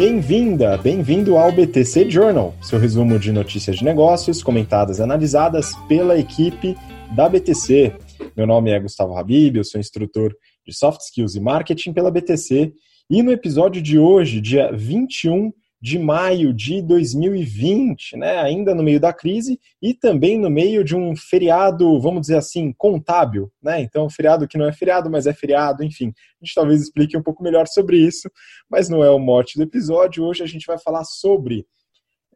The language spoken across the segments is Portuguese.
Bem-vinda, bem-vindo ao BTC Journal, seu resumo de notícias de negócios comentadas e analisadas pela equipe da BTC. Meu nome é Gustavo Habib, eu sou instrutor de Soft Skills e Marketing pela BTC e no episódio de hoje, dia 21 de maio de 2020, né, ainda no meio da crise e também no meio de um feriado, vamos dizer assim, contábil, né? Então, feriado que não é feriado, mas é feriado, enfim. A gente talvez explique um pouco melhor sobre isso, mas não é o mote do episódio. Hoje a gente vai falar sobre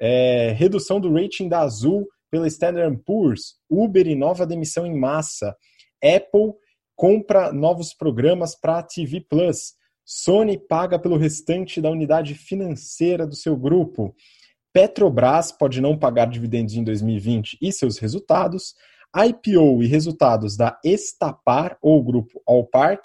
é, redução do rating da Azul pela Standard Poor's, Uber e nova demissão em massa, Apple compra novos programas para TV Plus. Sony paga pelo restante da unidade financeira do seu grupo. Petrobras pode não pagar dividendos em 2020 e seus resultados. IPO e resultados da Estapar, ou grupo Allpark.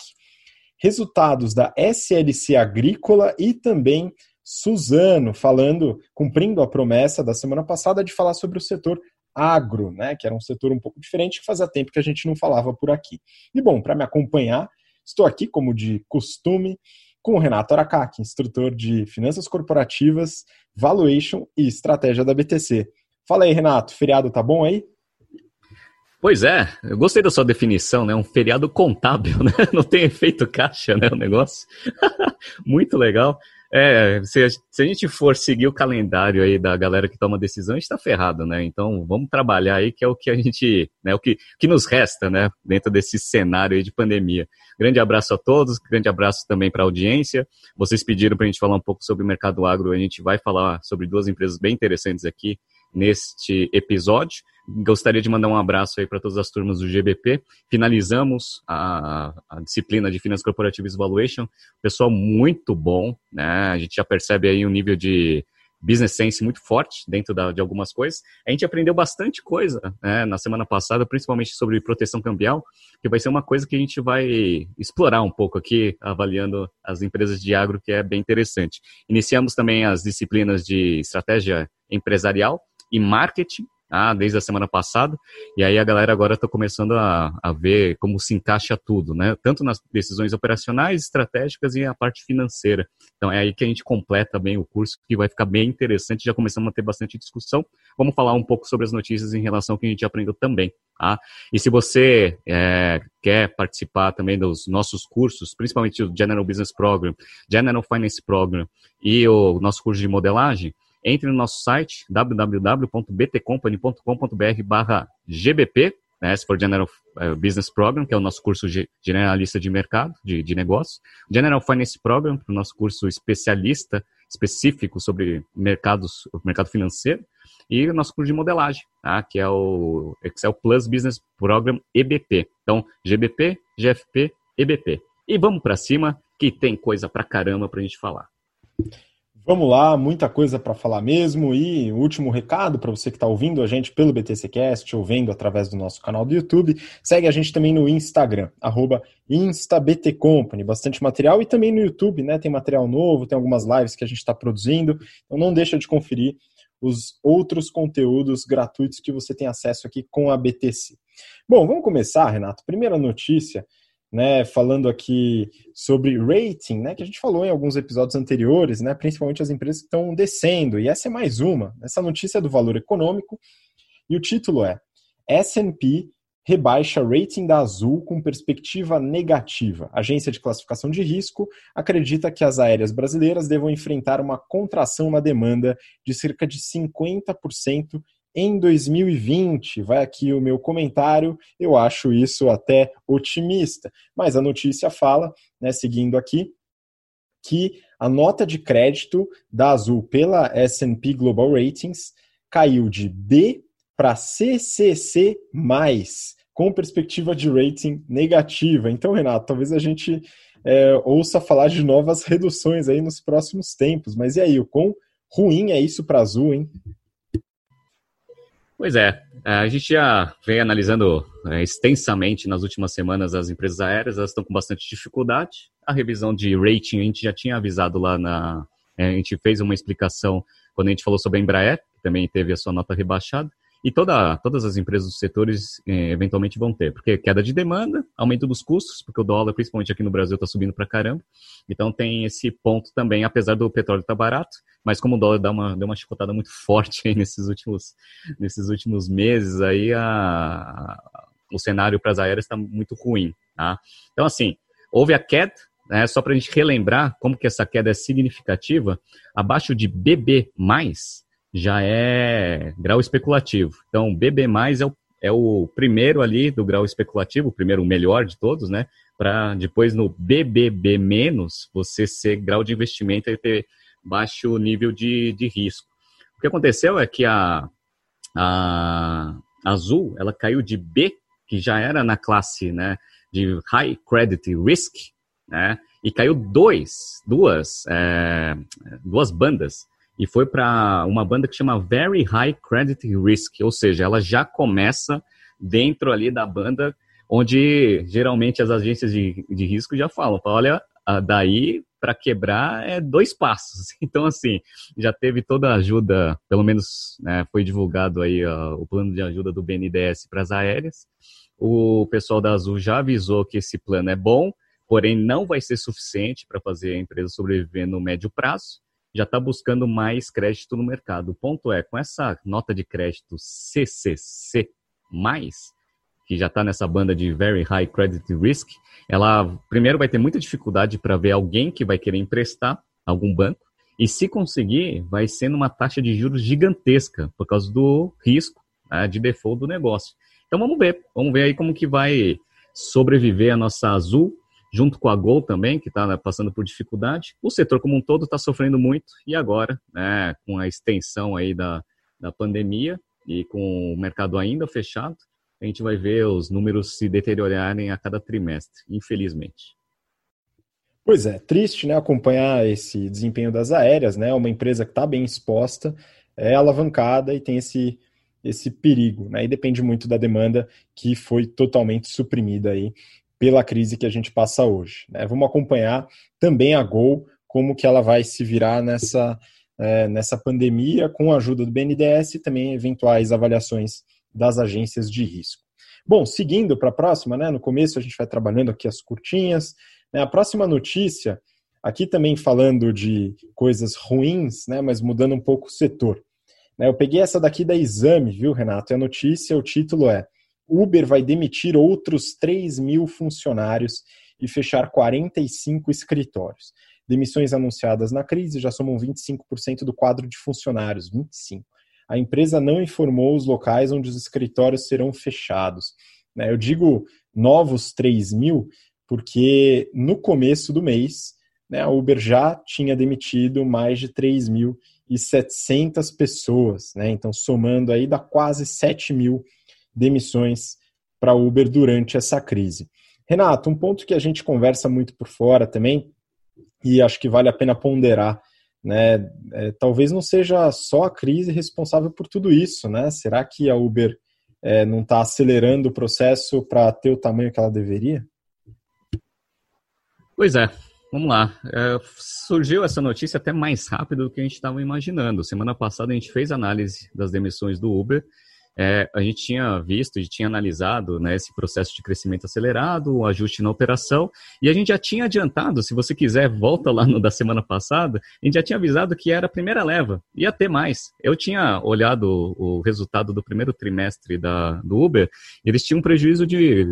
Resultados da SLC Agrícola e também Suzano, falando, cumprindo a promessa da semana passada de falar sobre o setor agro, né, que era um setor um pouco diferente que fazia tempo que a gente não falava por aqui. E bom, para me acompanhar, Estou aqui, como de costume, com o Renato Aracaki, instrutor de Finanças Corporativas, Valuation e Estratégia da BTC. Fala aí, Renato, feriado tá bom aí? Pois é, eu gostei da sua definição, né? Um feriado contábil, né? Não tem efeito caixa, né? O negócio. Muito legal. É, se a, se a, gente for seguir o calendário aí da galera que toma decisão, a gente tá ferrado, né? Então vamos trabalhar aí, que é o que a gente, né? O que, que nos resta, né? Dentro desse cenário aí de pandemia. Grande abraço a todos, grande abraço também para a audiência. Vocês pediram para a gente falar um pouco sobre o mercado agro, a gente vai falar sobre duas empresas bem interessantes aqui neste episódio. Gostaria de mandar um abraço aí para todas as turmas do GBP. Finalizamos a, a disciplina de Finanças Corporativas Valuation. Pessoal muito bom, né? A gente já percebe aí um nível de business sense muito forte dentro da, de algumas coisas. A gente aprendeu bastante coisa né, na semana passada, principalmente sobre proteção cambial, que vai ser uma coisa que a gente vai explorar um pouco aqui, avaliando as empresas de agro, que é bem interessante. Iniciamos também as disciplinas de estratégia empresarial, e marketing, ah, desde a semana passada, e aí a galera agora está começando a, a ver como se encaixa tudo, né? Tanto nas decisões operacionais, estratégicas e a parte financeira. Então é aí que a gente completa bem o curso, que vai ficar bem interessante, já começamos a ter bastante discussão. Vamos falar um pouco sobre as notícias em relação ao que a gente aprendeu também. Tá? E se você é, quer participar também dos nossos cursos, principalmente o General Business Program, General Finance Program e o nosso curso de modelagem, entre no nosso site www.btcompany.com.br barra GBP, né, se for General eh, Business Program, que é o nosso curso generalista de mercado, de, de negócio. General Finance Program, o nosso curso especialista, específico sobre mercados, mercado financeiro. E o nosso curso de modelagem, tá, que é o Excel Plus Business Program EBP. Então, GBP, GFP, EBP. E vamos para cima, que tem coisa pra caramba pra gente falar. Vamos lá, muita coisa para falar mesmo. E último recado para você que está ouvindo a gente pelo BTCcast ou vendo através do nosso canal do YouTube, segue a gente também no Instagram, InstaBTCompany, bastante material, e também no YouTube, né? Tem material novo, tem algumas lives que a gente está produzindo, então não deixa de conferir os outros conteúdos gratuitos que você tem acesso aqui com a BTC. Bom, vamos começar, Renato. Primeira notícia né, falando aqui sobre rating, né, que a gente falou em alguns episódios anteriores, né, principalmente as empresas que estão descendo, e essa é mais uma. Essa notícia é do valor econômico, e o título é S&P rebaixa rating da Azul com perspectiva negativa. A agência de classificação de risco acredita que as aéreas brasileiras devam enfrentar uma contração na demanda de cerca de 50% em 2020. Vai aqui o meu comentário, eu acho isso até otimista. Mas a notícia fala, né, seguindo aqui, que a nota de crédito da Azul pela S&P Global Ratings caiu de B para CCC+, com perspectiva de rating negativa. Então, Renato, talvez a gente é, ouça falar de novas reduções aí nos próximos tempos. Mas e aí, o quão ruim é isso para Azul, hein? Pois é, é, a gente já vem analisando é, extensamente nas últimas semanas as empresas aéreas, elas estão com bastante dificuldade. A revisão de rating a gente já tinha avisado lá na. É, a gente fez uma explicação quando a gente falou sobre a Embraer, que também teve a sua nota rebaixada. E toda, todas as empresas dos setores eh, eventualmente vão ter, porque queda de demanda, aumento dos custos, porque o dólar, principalmente aqui no Brasil, está subindo para caramba. Então tem esse ponto também, apesar do petróleo estar tá barato, mas como o dólar dá uma, deu uma chicotada muito forte aí nesses últimos, nesses últimos meses, aí a, a, o cenário para as aéreas está muito ruim. Tá? Então, assim, houve a queda, né, só para a gente relembrar como que essa queda é significativa, abaixo de BB+, já é grau especulativo. Então, BB+, é o, é o primeiro ali do grau especulativo, o primeiro, o melhor de todos, né? Para depois no BBB-, você ser grau de investimento e ter baixo nível de, de risco. O que aconteceu é que a, a Azul, ela caiu de B, que já era na classe né, de High Credit Risk, né? E caiu dois, duas, é, duas bandas e foi para uma banda que chama Very High Credit Risk, ou seja, ela já começa dentro ali da banda, onde geralmente as agências de, de risco já falam, olha, daí para quebrar é dois passos. Então, assim, já teve toda a ajuda, pelo menos né, foi divulgado aí uh, o plano de ajuda do BNDES para as aéreas. O pessoal da Azul já avisou que esse plano é bom, porém não vai ser suficiente para fazer a empresa sobreviver no médio prazo já está buscando mais crédito no mercado. O ponto é, com essa nota de crédito CCC+, que já está nessa banda de Very High Credit Risk, ela primeiro vai ter muita dificuldade para ver alguém que vai querer emprestar algum banco, e se conseguir, vai ser numa taxa de juros gigantesca, por causa do risco né, de default do negócio. Então vamos ver, vamos ver aí como que vai sobreviver a nossa Azul, junto com a Gol também, que está né, passando por dificuldade. O setor como um todo está sofrendo muito e agora, né, com a extensão aí da, da pandemia e com o mercado ainda fechado, a gente vai ver os números se deteriorarem a cada trimestre, infelizmente. Pois é, triste né, acompanhar esse desempenho das aéreas, né? Uma empresa que está bem exposta, é alavancada e tem esse, esse perigo, né? E depende muito da demanda que foi totalmente suprimida aí pela crise que a gente passa hoje. Né? Vamos acompanhar também a Gol, como que ela vai se virar nessa, é, nessa pandemia, com a ajuda do BNDES e também eventuais avaliações das agências de risco. Bom, seguindo para a próxima, né? No começo a gente vai trabalhando aqui as curtinhas. Né? A próxima notícia, aqui também falando de coisas ruins, né? Mas mudando um pouco o setor. Né? Eu peguei essa daqui da Exame, viu, Renato? E a notícia, o título é Uber vai demitir outros 3 mil funcionários e fechar 45 escritórios. Demissões anunciadas na crise já somam 25% do quadro de funcionários, 25%. A empresa não informou os locais onde os escritórios serão fechados. Né? Eu digo novos 3 mil porque no começo do mês né, a Uber já tinha demitido mais de 3.700 pessoas. Né? Então, somando aí, dá quase 7 mil demissões para Uber durante essa crise. Renato, um ponto que a gente conversa muito por fora também, e acho que vale a pena ponderar, né? É, talvez não seja só a crise responsável por tudo isso, né? Será que a Uber é, não está acelerando o processo para ter o tamanho que ela deveria? Pois é, vamos lá. É, surgiu essa notícia até mais rápido do que a gente estava imaginando. Semana passada a gente fez análise das demissões do Uber é, a gente tinha visto, gente tinha analisado né, esse processo de crescimento acelerado, o ajuste na operação, e a gente já tinha adiantado, se você quiser, volta lá no da semana passada, a gente já tinha avisado que era a primeira leva, ia ter mais. Eu tinha olhado o resultado do primeiro trimestre da, do Uber, eles tinham um prejuízo de,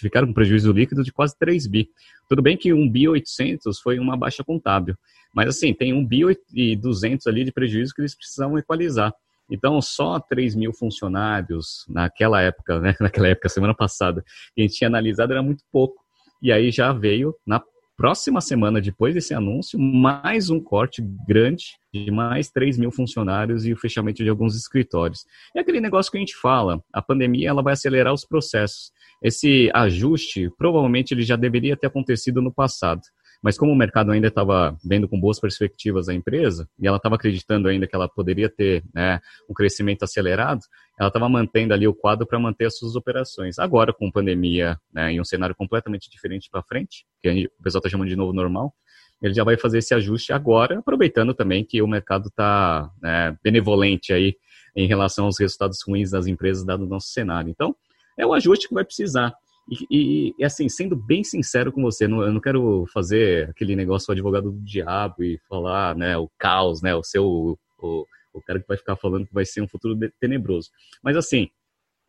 ficaram com um prejuízo líquido de quase 3 bi. Tudo bem que 1 bi 800 foi uma baixa contábil, mas assim, tem 1 bi e 200 ali de prejuízo que eles precisavam equalizar. Então, só 3 mil funcionários naquela época, né, naquela época, semana passada, que a gente tinha analisado era muito pouco. E aí já veio, na próxima semana, depois desse anúncio, mais um corte grande de mais 3 mil funcionários e o fechamento de alguns escritórios. É aquele negócio que a gente fala, a pandemia ela vai acelerar os processos. Esse ajuste, provavelmente, ele já deveria ter acontecido no passado. Mas como o mercado ainda estava vendo com boas perspectivas a empresa, e ela estava acreditando ainda que ela poderia ter né, um crescimento acelerado, ela estava mantendo ali o quadro para manter as suas operações. Agora, com pandemia né, e um cenário completamente diferente para frente, que gente, o pessoal está chamando de novo normal, ele já vai fazer esse ajuste agora, aproveitando também que o mercado está né, benevolente aí em relação aos resultados ruins das empresas, dado o nosso cenário. Então, é o ajuste que vai precisar. E, e, assim, sendo bem sincero com você, não, eu não quero fazer aquele negócio do advogado do diabo e falar, né, o caos, né, o seu, o, o cara que vai ficar falando que vai ser um futuro tenebroso. Mas assim,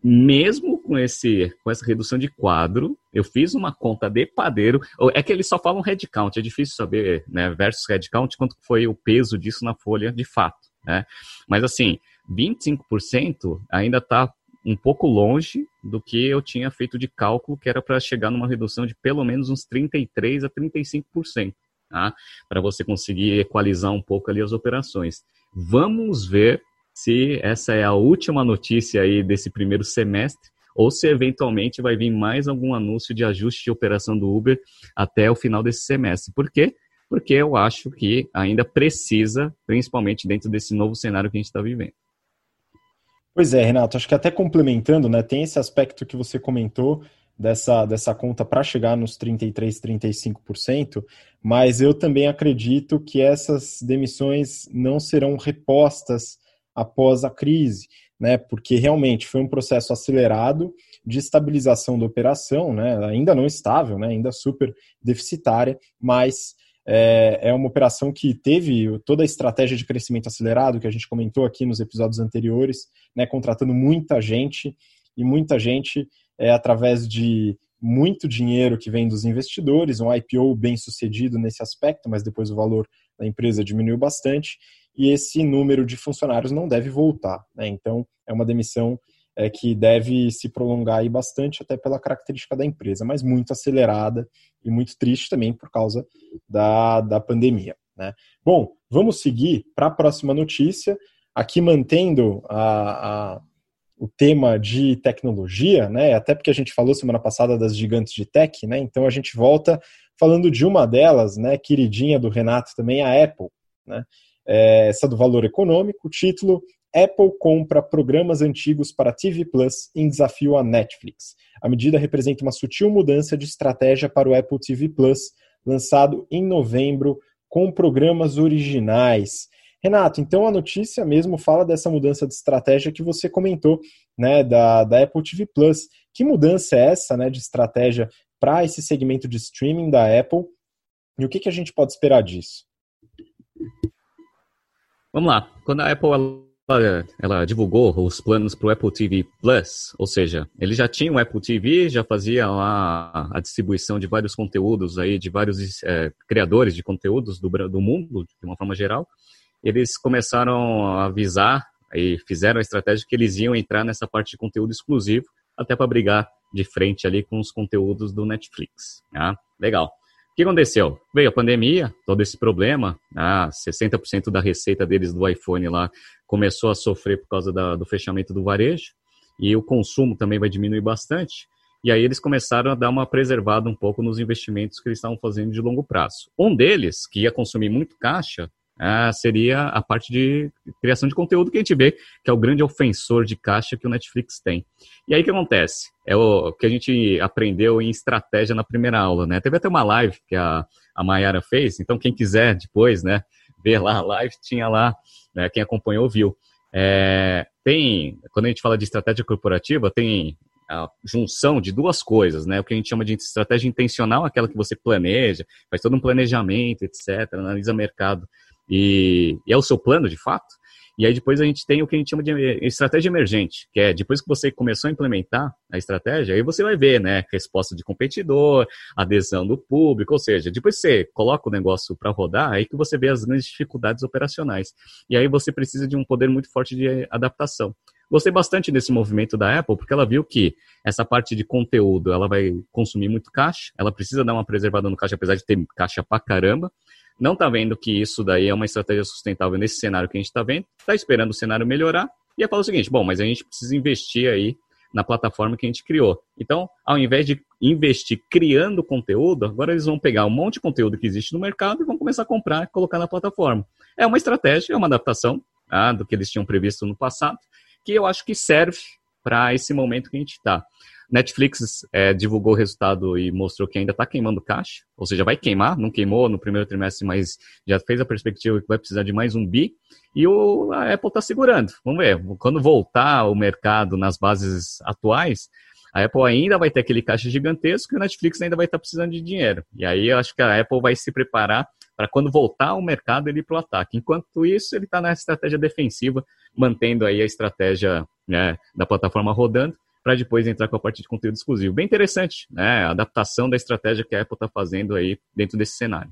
mesmo com esse com essa redução de quadro, eu fiz uma conta de padeiro. É que eles só falam headcount, é difícil saber, né, versus headcount, quanto foi o peso disso na folha de fato, né? Mas assim, 25% ainda está um pouco longe do que eu tinha feito de cálculo, que era para chegar numa redução de pelo menos uns 33 a 35%, tá? Para você conseguir equalizar um pouco ali as operações. Vamos ver se essa é a última notícia aí desse primeiro semestre ou se eventualmente vai vir mais algum anúncio de ajuste de operação do Uber até o final desse semestre. Por quê? Porque eu acho que ainda precisa, principalmente dentro desse novo cenário que a gente está vivendo. Pois é, Renato, acho que até complementando, né, tem esse aspecto que você comentou dessa, dessa conta para chegar nos 33, 35%, mas eu também acredito que essas demissões não serão repostas após a crise, né, porque realmente foi um processo acelerado de estabilização da operação, né, ainda não estável, né, ainda super deficitária, mas é, é uma operação que teve toda a estratégia de crescimento acelerado que a gente comentou aqui nos episódios anteriores, né, contratando muita gente e muita gente é, através de muito dinheiro que vem dos investidores, um IPO bem sucedido nesse aspecto, mas depois o valor da empresa diminuiu bastante e esse número de funcionários não deve voltar. Né? Então, é uma demissão é, que deve se prolongar aí bastante, até pela característica da empresa, mas muito acelerada e muito triste também por causa da, da pandemia. Né? Bom, vamos seguir para a próxima notícia, aqui mantendo a, a, o tema de tecnologia, né? até porque a gente falou semana passada das gigantes de tech, né? então a gente volta falando de uma delas, né, queridinha do Renato também, a Apple. Né? É, essa do valor econômico, o título Apple compra programas antigos para TV Plus em desafio à Netflix. A medida representa uma sutil mudança de estratégia para o Apple TV Plus, lançado em novembro com programas originais. Renato, então a notícia mesmo fala dessa mudança de estratégia que você comentou, né, da, da Apple TV Plus. Que mudança é essa, né, de estratégia para esse segmento de streaming da Apple? E o que, que a gente pode esperar disso? Vamos lá. Quando a Apple ela, ela divulgou os planos para o Apple TV Plus, ou seja, ele já tinha o Apple TV, já fazia lá a distribuição de vários conteúdos aí, de vários é, criadores de conteúdos do, do mundo, de uma forma geral. Eles começaram a avisar e fizeram a estratégia que eles iam entrar nessa parte de conteúdo exclusivo, até para brigar de frente ali com os conteúdos do Netflix. Ah, legal. O que aconteceu? Veio a pandemia, todo esse problema, ah, 60% da receita deles do iPhone lá começou a sofrer por causa da, do fechamento do varejo, e o consumo também vai diminuir bastante. E aí eles começaram a dar uma preservada um pouco nos investimentos que eles estavam fazendo de longo prazo. Um deles, que ia consumir muito caixa, ah, seria a parte de criação de conteúdo que a gente vê, que é o grande ofensor de caixa que o Netflix tem. E aí o que acontece? É o que a gente aprendeu em estratégia na primeira aula, né? Teve até uma live que a, a Mayara fez, então quem quiser depois, né, ver lá a live, tinha lá, né, quem acompanhou viu. É, tem, quando a gente fala de estratégia corporativa, tem a junção de duas coisas, né? O que a gente chama de estratégia intencional, aquela que você planeja, faz todo um planejamento, etc., analisa mercado e, e é o seu plano de fato. E aí depois a gente tem o que a gente chama de estratégia emergente, que é depois que você começou a implementar a estratégia, aí você vai ver, né, resposta de competidor, adesão do público, ou seja, depois você coloca o negócio para rodar, aí que você vê as grandes dificuldades operacionais. E aí você precisa de um poder muito forte de adaptação. Gostei bastante desse movimento da Apple, porque ela viu que essa parte de conteúdo, ela vai consumir muito caixa, ela precisa dar uma preservada no caixa, apesar de ter caixa pra caramba, não está vendo que isso daí é uma estratégia sustentável nesse cenário que a gente está vendo, está esperando o cenário melhorar, e ia falar o seguinte, bom, mas a gente precisa investir aí na plataforma que a gente criou. Então, ao invés de investir criando conteúdo, agora eles vão pegar um monte de conteúdo que existe no mercado e vão começar a comprar e colocar na plataforma. É uma estratégia, é uma adaptação tá, do que eles tinham previsto no passado, que eu acho que serve para esse momento que a gente está. Netflix é, divulgou o resultado e mostrou que ainda está queimando caixa, ou seja, vai queimar, não queimou no primeiro trimestre, mas já fez a perspectiva que vai precisar de mais um bi. E o, a Apple está segurando. Vamos ver, quando voltar o mercado nas bases atuais, a Apple ainda vai ter aquele caixa gigantesco e o Netflix ainda vai estar tá precisando de dinheiro. E aí eu acho que a Apple vai se preparar para quando voltar ao mercado ele ir para o ataque. Enquanto isso, ele está na estratégia defensiva, mantendo aí a estratégia né, da plataforma rodando, para depois entrar com a parte de conteúdo exclusivo. Bem interessante, né? A adaptação da estratégia que a Apple está fazendo aí dentro desse cenário.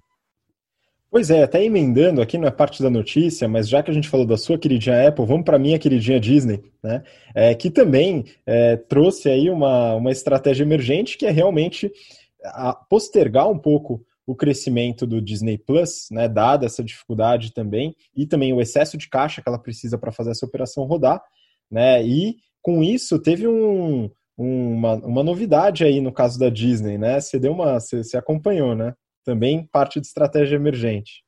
Pois é, até emendando aqui, não é parte da notícia, mas já que a gente falou da sua queridinha Apple, vamos para a minha queridinha Disney, né? É, que também é, trouxe aí uma, uma estratégia emergente que é realmente postergar um pouco o crescimento do Disney Plus, né, dada essa dificuldade também, e também o excesso de caixa que ela precisa para fazer essa operação rodar, né? E com isso teve um, uma, uma novidade aí no caso da Disney, né? Você deu uma, você, você acompanhou, né? Também parte de estratégia emergente.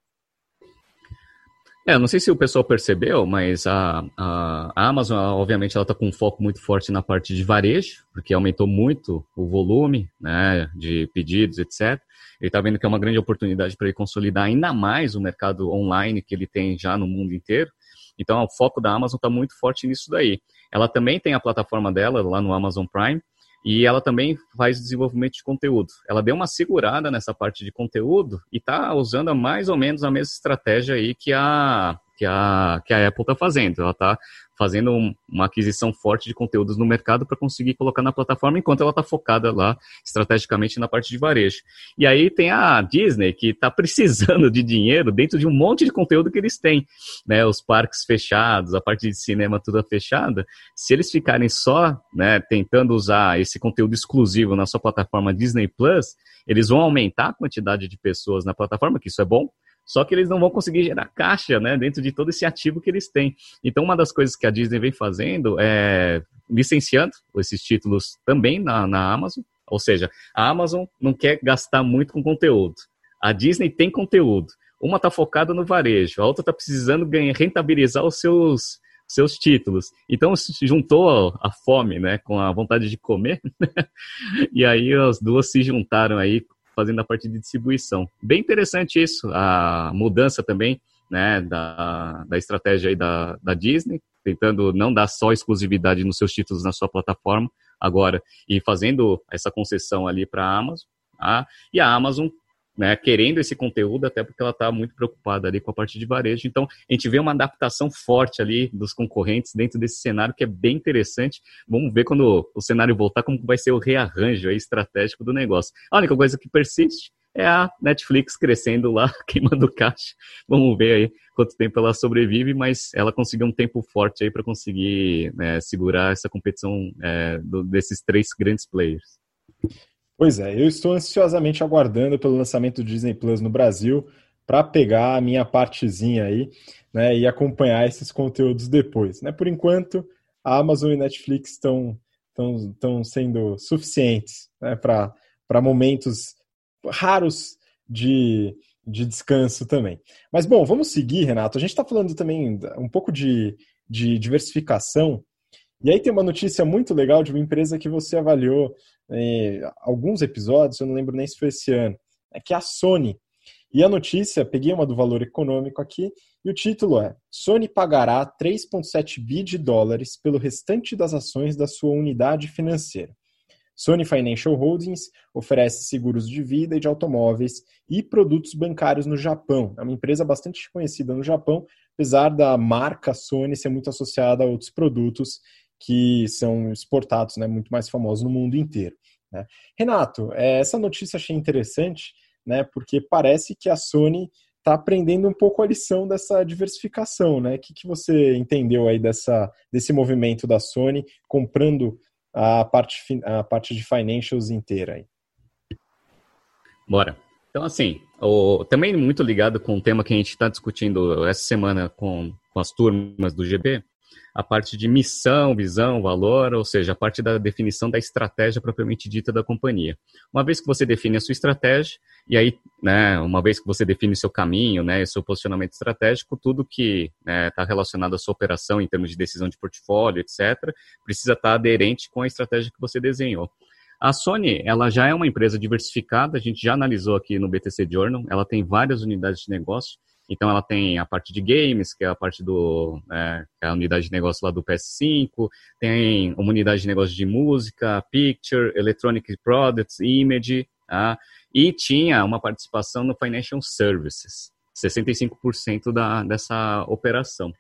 É, não sei se o pessoal percebeu, mas a, a, Amazon, obviamente, ela está com um foco muito forte na parte de varejo, porque aumentou muito o volume né, de pedidos, etc. Ele está vendo que é uma grande oportunidade para ele consolidar ainda mais o mercado online que ele tem já no mundo inteiro. Então, o foco da Amazon está muito forte nisso daí. Ela também tem a plataforma dela lá no Amazon Prime, e ela também faz desenvolvimento de conteúdo. Ela deu uma segurada nessa parte de conteúdo e está usando mais ou menos a mesma estratégia aí que a, que a, que a Apple está fazendo. Ela está fazendo um, uma aquisição forte de conteúdos no mercado para conseguir colocar na plataforma, enquanto ela está focada lá estrategicamente na parte de varejo. E aí tem a Disney, que está precisando de dinheiro dentro de um monte de conteúdo que eles têm. Né? Os parques fechados, a parte de cinema toda fechada. Se eles ficarem só né, tentando usar esse conteúdo exclusivo na sua plataforma Disney Plus, eles vão aumentar a quantidade de pessoas na plataforma, que isso é bom, só que eles não vão conseguir gerar caixa, né, dentro de todo esse ativo que eles têm. Então, uma das coisas que a Disney vem fazendo é licenciando esses títulos também na, na Amazon. Ou seja, a Amazon não quer gastar muito com conteúdo. A Disney tem conteúdo. Uma está focada no varejo, a outra está precisando ganhar, rentabilizar os seus, seus títulos. Então se juntou a fome, né, com a vontade de comer, e aí as duas se juntaram aí fazendo a parte de distribuição. Bem interessante isso, a mudança também né, da, da estratégia aí da, da Disney, tentando não dar só exclusividade nos seus títulos na sua plataforma agora e fazendo essa concessão ali para a Amazon. Tá? E a Amazon né, querendo esse conteúdo, até porque ela está muito preocupada ali com a parte de varejo. Então, a gente vê uma adaptação forte ali dos concorrentes dentro desse cenário que é bem interessante. Vamos ver quando o cenário voltar, como vai ser o rearranjo estratégico do negócio. A única coisa que persiste é a Netflix crescendo lá, queimando caixa. Vamos ver aí quanto tempo ela sobrevive, mas ela conseguiu um tempo forte aí para conseguir né, segurar essa competição é, do, desses três grandes players. Pois é, eu estou ansiosamente aguardando pelo lançamento do Disney Plus no Brasil para pegar a minha partezinha aí né, e acompanhar esses conteúdos depois. Né? Por enquanto, a Amazon e Netflix estão, estão, sendo suficientes né, para momentos raros de, de descanso também. Mas bom, vamos seguir, Renato. A gente está falando também um pouco de, de diversificação. E aí tem uma notícia muito legal de uma empresa que você avaliou alguns episódios, eu não lembro nem se foi esse ano, é que é a Sony. E a notícia, peguei uma do valor econômico aqui, e o título é: Sony pagará 3,7 bi de dólares pelo restante das ações da sua unidade financeira. Sony Financial Holdings oferece seguros de vida e de automóveis e produtos bancários no Japão. É uma empresa bastante conhecida no Japão, apesar da marca Sony ser muito associada a outros produtos que são exportados, né, muito mais famosos no mundo inteiro. Né? Renato, é, essa notícia achei interessante, né, porque parece que a Sony está aprendendo um pouco a lição dessa diversificação, né? O que, que você entendeu aí dessa, desse movimento da Sony comprando a parte, a parte de financials inteira aí? Bora. Então, assim, o, também muito ligado com o tema que a gente está discutindo essa semana com, com as turmas do GB, a parte de missão, visão, valor, ou seja, a parte da definição da estratégia propriamente dita da companhia. Uma vez que você define a sua estratégia, e aí, né, uma vez que você define seu caminho, né, seu posicionamento estratégico, tudo que está né, tá relacionado à sua operação em termos de decisão de portfólio, etc., precisa estar tá aderente com a estratégia que você desenhou. A Sony, ela já é uma empresa diversificada, a gente já analisou aqui no BTC Journal, ela tem várias unidades de negócio, então ela tem a parte de games, que é a parte do é, é a unidade de negócio lá do PS5, tem uma unidade de negócio de música, picture, electronic products, image, tá? e tinha uma participação no financial services, 65% da, dessa operação.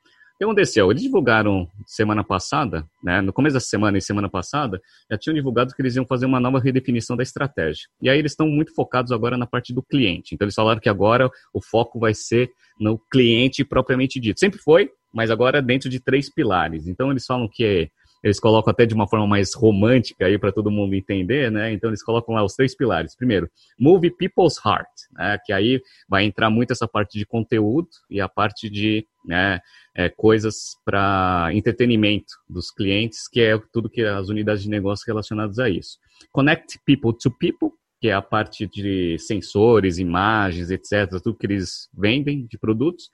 Que aconteceu? Eles divulgaram semana passada, né, no começo da semana e semana passada, já tinham divulgado que eles iam fazer uma nova redefinição da estratégia. E aí eles estão muito focados agora na parte do cliente. Então eles falaram que agora o foco vai ser no cliente propriamente dito. Sempre foi, mas agora dentro de três pilares. Então eles falam que é eles colocam até de uma forma mais romântica aí para todo mundo entender, né? Então eles colocam lá os três pilares. Primeiro, move people's heart, né? Que aí vai entrar muito essa parte de conteúdo e a parte de né, é, coisas para entretenimento dos clientes, que é tudo que as unidades de negócio relacionadas a isso. Connect people to people, que é a parte de sensores, imagens, etc., tudo que eles vendem de produtos.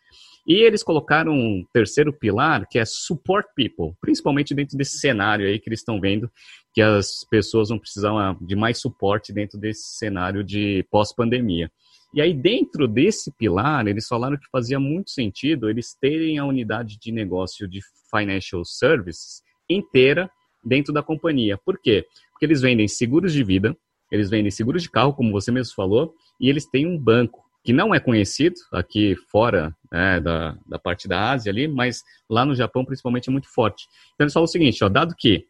E eles colocaram um terceiro pilar, que é support people, principalmente dentro desse cenário aí que eles estão vendo, que as pessoas vão precisar de mais suporte dentro desse cenário de pós-pandemia. E aí, dentro desse pilar, eles falaram que fazia muito sentido eles terem a unidade de negócio de financial services inteira dentro da companhia. Por quê? Porque eles vendem seguros de vida, eles vendem seguros de carro, como você mesmo falou, e eles têm um banco que não é conhecido aqui fora né, da, da parte da Ásia ali, mas lá no Japão principalmente é muito forte. Então eles falam o seguinte, ó, dado que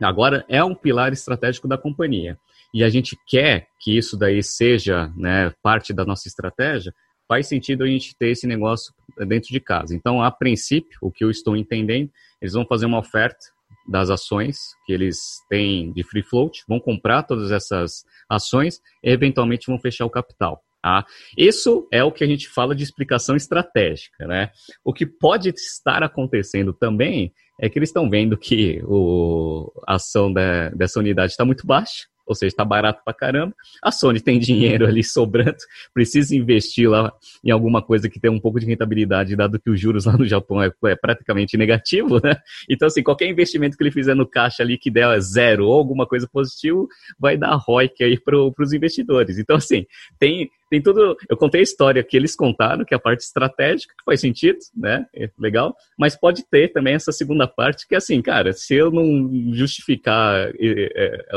agora é um pilar estratégico da companhia, e a gente quer que isso daí seja né, parte da nossa estratégia, faz sentido a gente ter esse negócio dentro de casa. Então, a princípio, o que eu estou entendendo, eles vão fazer uma oferta das ações que eles têm de free float, vão comprar todas essas ações e eventualmente vão fechar o capital. Tá? Isso é o que a gente fala de explicação estratégica. Né? O que pode estar acontecendo também é que eles estão vendo que o, a ação da, dessa unidade está muito baixa, ou seja, está barato pra caramba. A Sony tem dinheiro ali sobrando, precisa investir lá em alguma coisa que tenha um pouco de rentabilidade, dado que os juros lá no Japão é, é praticamente negativo, né? Então, assim, qualquer investimento que ele fizer no caixa ali que der zero ou alguma coisa positiva, vai dar ROIC aí para os investidores. Então, assim, tem, tem tudo. Eu contei a história que eles contaram, que é a parte estratégica, que faz sentido, né? É legal. Mas pode ter também essa segunda parte, que é assim, cara, se eu não justificar é, a,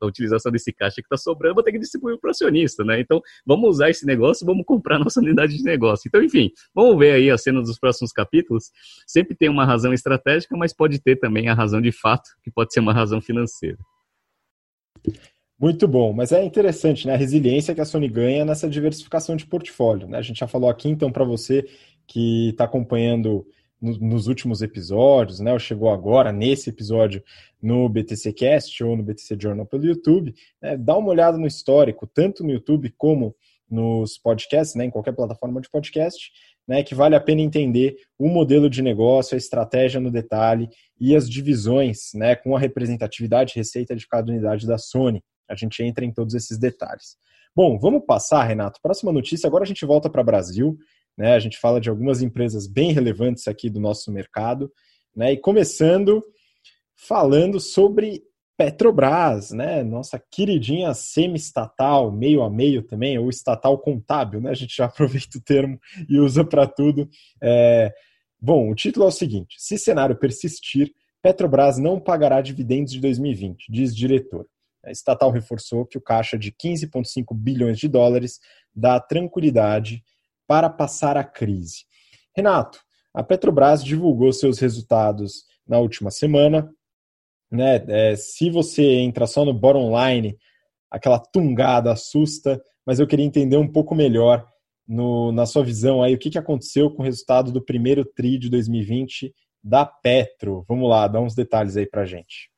a, utilização desse caixa que está sobrando, vou ter que distribuir para o acionista, né? Então, vamos usar esse negócio, vamos comprar nossa unidade de negócio. Então, enfim, vamos ver aí a cena dos próximos capítulos. Sempre tem uma razão estratégica, mas pode ter também a razão de fato, que pode ser uma razão financeira. Muito bom, mas é interessante, né? A resiliência que a Sony ganha nessa diversificação de portfólio. Né? A gente já falou aqui, então, para você que está acompanhando no, nos últimos episódios, né? Ou chegou agora nesse episódio no BTC Cast ou no BTC Journal pelo YouTube, né? dá uma olhada no histórico, tanto no YouTube como nos podcasts, né? Em qualquer plataforma de podcast, né? Que vale a pena entender o modelo de negócio, a estratégia no detalhe e as divisões, né? Com a representatividade e receita de cada unidade da Sony. A gente entra em todos esses detalhes. Bom, vamos passar, Renato. Próxima notícia. Agora a gente volta para o Brasil. Né? A gente fala de algumas empresas bem relevantes aqui do nosso mercado. Né? E começando falando sobre Petrobras, né? Nossa queridinha semi-estatal, meio a meio também, ou estatal contábil, né? A gente já aproveita o termo e usa para tudo. É... Bom, o título é o seguinte: se cenário persistir, Petrobras não pagará dividendos de 2020, diz diretor. A estatal reforçou que o caixa de 15,5 bilhões de dólares dá tranquilidade para passar a crise. Renato, a Petrobras divulgou seus resultados na última semana. Né? É, se você entra só no bottom line, aquela tungada assusta, mas eu queria entender um pouco melhor no, na sua visão aí o que, que aconteceu com o resultado do primeiro TRI de 2020 da Petro. Vamos lá, dá uns detalhes aí para gente.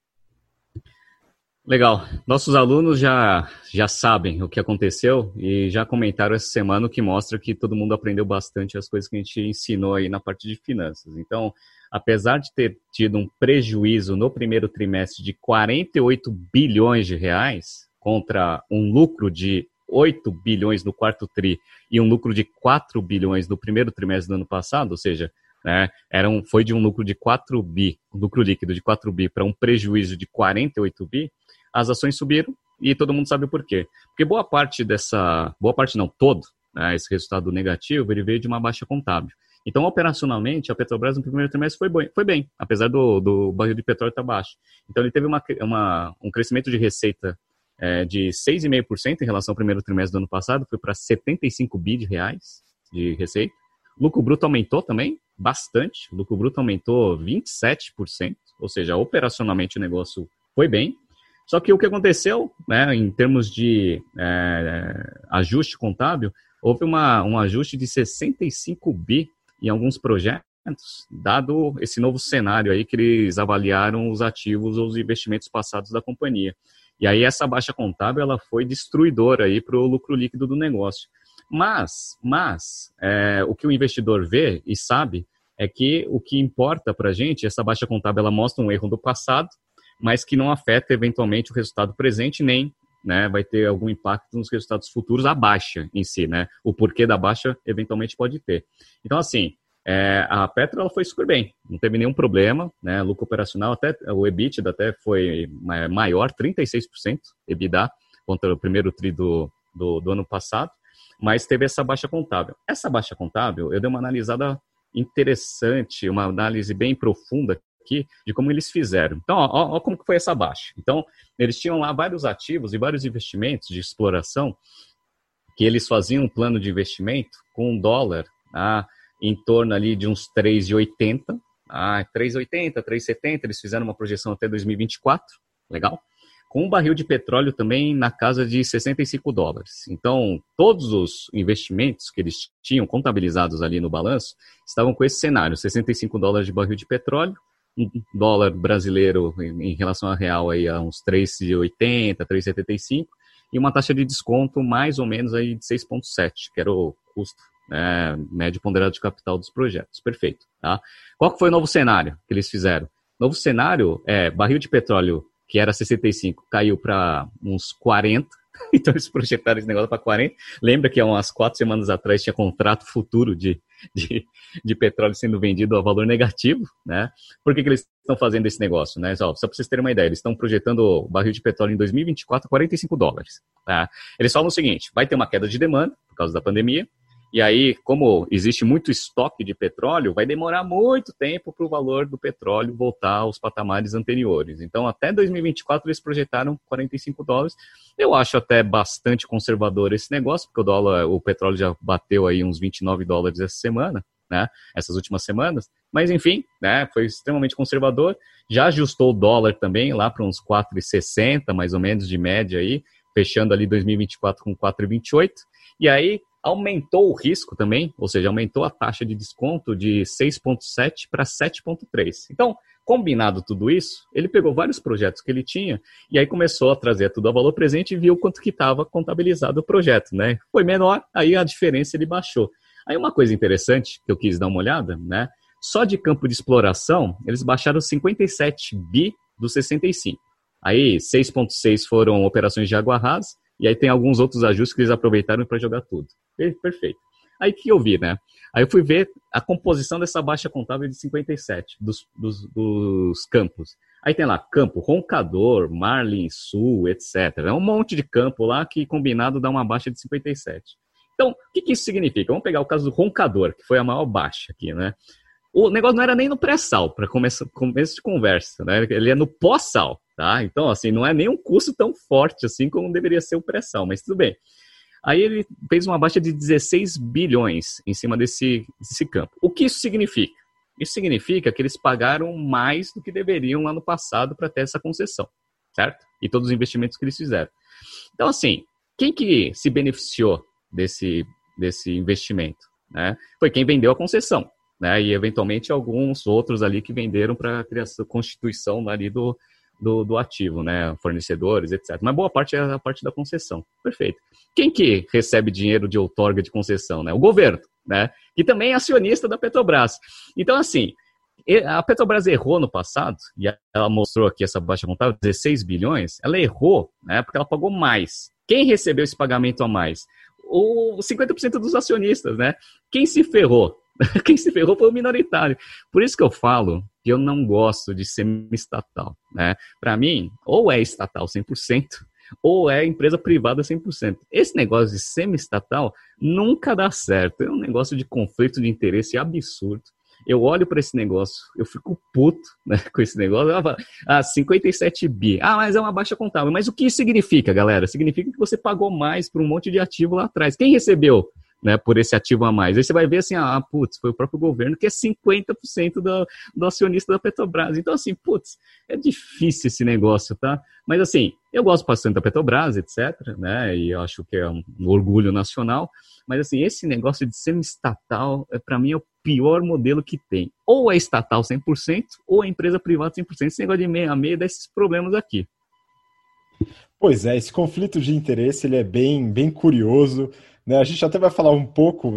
Legal. Nossos alunos já, já sabem o que aconteceu e já comentaram essa semana, o que mostra que todo mundo aprendeu bastante as coisas que a gente ensinou aí na parte de finanças. Então, apesar de ter tido um prejuízo no primeiro trimestre de 48 bilhões de reais contra um lucro de 8 bilhões no quarto tri e um lucro de 4 bilhões no primeiro trimestre do ano passado, ou seja, né, era um, foi de um lucro de 4 bi, um lucro líquido de 4 bi para um prejuízo de 48 bi, as ações subiram e todo mundo sabe o porquê. Porque boa parte dessa, boa parte não, todo, né, esse resultado negativo, ele veio de uma baixa contábil. Então, operacionalmente, a Petrobras no primeiro trimestre foi bem, foi bem apesar do, do barril de petróleo estar baixo. Então, ele teve uma, uma, um crescimento de receita é, de 6,5% em relação ao primeiro trimestre do ano passado, foi para 75 bi de reais de receita. Lucro bruto aumentou também bastante, lucro bruto aumentou 27%, ou seja, operacionalmente o negócio foi bem. Só que o que aconteceu, né, em termos de é, ajuste contábil, houve uma, um ajuste de 65 bi em alguns projetos, dado esse novo cenário aí que eles avaliaram os ativos ou os investimentos passados da companhia. E aí essa baixa contábil ela foi destruidora aí para o lucro líquido do negócio. Mas, mas é, o que o investidor vê e sabe é que o que importa para a gente, essa baixa contábil ela mostra um erro do passado, mas que não afeta eventualmente o resultado presente nem né, vai ter algum impacto nos resultados futuros a baixa em si, né? O porquê da baixa eventualmente pode ter. Então, assim, é, a Petro ela foi super bem, não teve nenhum problema, né? Lucro operacional até o EBITDA até foi maior, 36% EBITDA contra o primeiro tri do, do, do, ano passado, mas teve essa baixa contábil. Essa baixa contábil, eu dei uma analisada interessante, uma análise bem profunda aqui de como eles fizeram. Então, ó, ó como que foi essa baixa. Então, eles tinham lá vários ativos e vários investimentos de exploração que eles faziam um plano de investimento com um dólar, ah, em torno ali de uns 3,80, ah, 3,80, 3,70, eles fizeram uma projeção até 2024, legal? Com um barril de petróleo também na casa de 65 dólares. Então, todos os investimentos que eles tinham contabilizados ali no balanço estavam com esse cenário: 65 dólares de barril de petróleo, dólar brasileiro em relação a real aí a uns 3,80, 3,75 e uma taxa de desconto mais ou menos aí de 6,7, que era o custo né, médio ponderado de capital dos projetos. Perfeito. Tá? Qual foi o novo cenário que eles fizeram? Novo cenário é barril de petróleo que era 65 caiu para uns 40 então eles projetaram esse negócio para 40. Lembra que há umas quatro semanas atrás tinha contrato futuro de, de, de petróleo sendo vendido a valor negativo, né? Por que, que eles estão fazendo esse negócio, né? Só, só para vocês terem uma ideia, eles estão projetando o barril de petróleo em 2024 a 45 dólares. Tá? Eles falam o seguinte: vai ter uma queda de demanda por causa da pandemia, e aí, como existe muito estoque de petróleo, vai demorar muito tempo para o valor do petróleo voltar aos patamares anteriores. Então, até 2024 eles projetaram 45 dólares. Eu acho até bastante conservador esse negócio, porque o dólar, o petróleo já bateu aí uns 29 dólares essa semana, né? Essas últimas semanas. Mas enfim, né? Foi extremamente conservador. Já ajustou o dólar também lá para uns 4,60 mais ou menos de média aí, fechando ali 2024 com 4,28. E aí, aumentou o risco também, ou seja, aumentou a taxa de desconto de 6,7 para 7,3. Então, combinado tudo isso, ele pegou vários projetos que ele tinha e aí começou a trazer tudo a valor presente e viu quanto que estava contabilizado o projeto, né? Foi menor, aí a diferença ele baixou. Aí uma coisa interessante que eu quis dar uma olhada, né? Só de campo de exploração, eles baixaram 57 bi dos 65. Aí 6.6 foram operações de água rasa, e aí tem alguns outros ajustes que eles aproveitaram para jogar tudo. Perfeito. Aí que eu vi, né? Aí eu fui ver a composição dessa baixa contábil de 57 dos, dos, dos campos. Aí tem lá campo Roncador, Marlin Sul, etc. É um monte de campo lá que combinado dá uma baixa de 57. Então, o que, que isso significa? Vamos pegar o caso do Roncador, que foi a maior baixa aqui, né? O negócio não era nem no pré-sal, para começo, de conversa, né? Ele é no pós-sal, tá? Então, assim, não é nem um custo tão forte assim como deveria ser o pré-sal, mas tudo bem. Aí ele fez uma baixa de 16 bilhões em cima desse, desse campo. O que isso significa? Isso significa que eles pagaram mais do que deveriam lá no passado para ter essa concessão, certo? E todos os investimentos que eles fizeram. Então, assim, quem que se beneficiou desse, desse investimento? Né? Foi quem vendeu a concessão né? E eventualmente alguns outros ali que venderam para a criação, constituição ali do, do, do ativo, né? Fornecedores, etc. Mas boa parte é a parte da concessão. Perfeito. Quem que recebe dinheiro de outorga de concessão? Né? O governo, né? Que também é acionista da Petrobras. Então, assim, a Petrobras errou no passado, e ela mostrou aqui essa baixa contábil, 16 bilhões, ela errou, né? Porque ela pagou mais. Quem recebeu esse pagamento a mais? O 50% dos acionistas, né? Quem se ferrou? Quem se ferrou foi o minoritário. Por isso que eu falo que eu não gosto de semi-estatal, né? Para mim, ou é estatal 100%, ou é empresa privada 100%. Esse negócio de semi-estatal nunca dá certo. É um negócio de conflito de interesse absurdo. Eu olho para esse negócio, eu fico puto né, com esse negócio. Ah, 57 bi. Ah, mas é uma baixa contábil. Mas o que significa, galera? Significa que você pagou mais por um monte de ativo lá atrás. Quem recebeu? Né, por esse ativo a mais. Aí você vai ver assim, ah, putz, foi o próprio governo que é 50% do, do acionista da Petrobras. Então, assim, putz, é difícil esse negócio, tá? Mas, assim, eu gosto bastante da Petrobras, etc., né, e acho que é um, orgulho nacional, mas, assim, esse negócio de semi-estatal, é, para mim, é o pior modelo que tem. Ou é estatal 100%, ou é empresa privada 100%. Esse negócio de meia a meia dá esses problemas aqui. Pois é, esse conflito de interesse ele é bem, bem curioso. Né? A gente até vai falar um pouco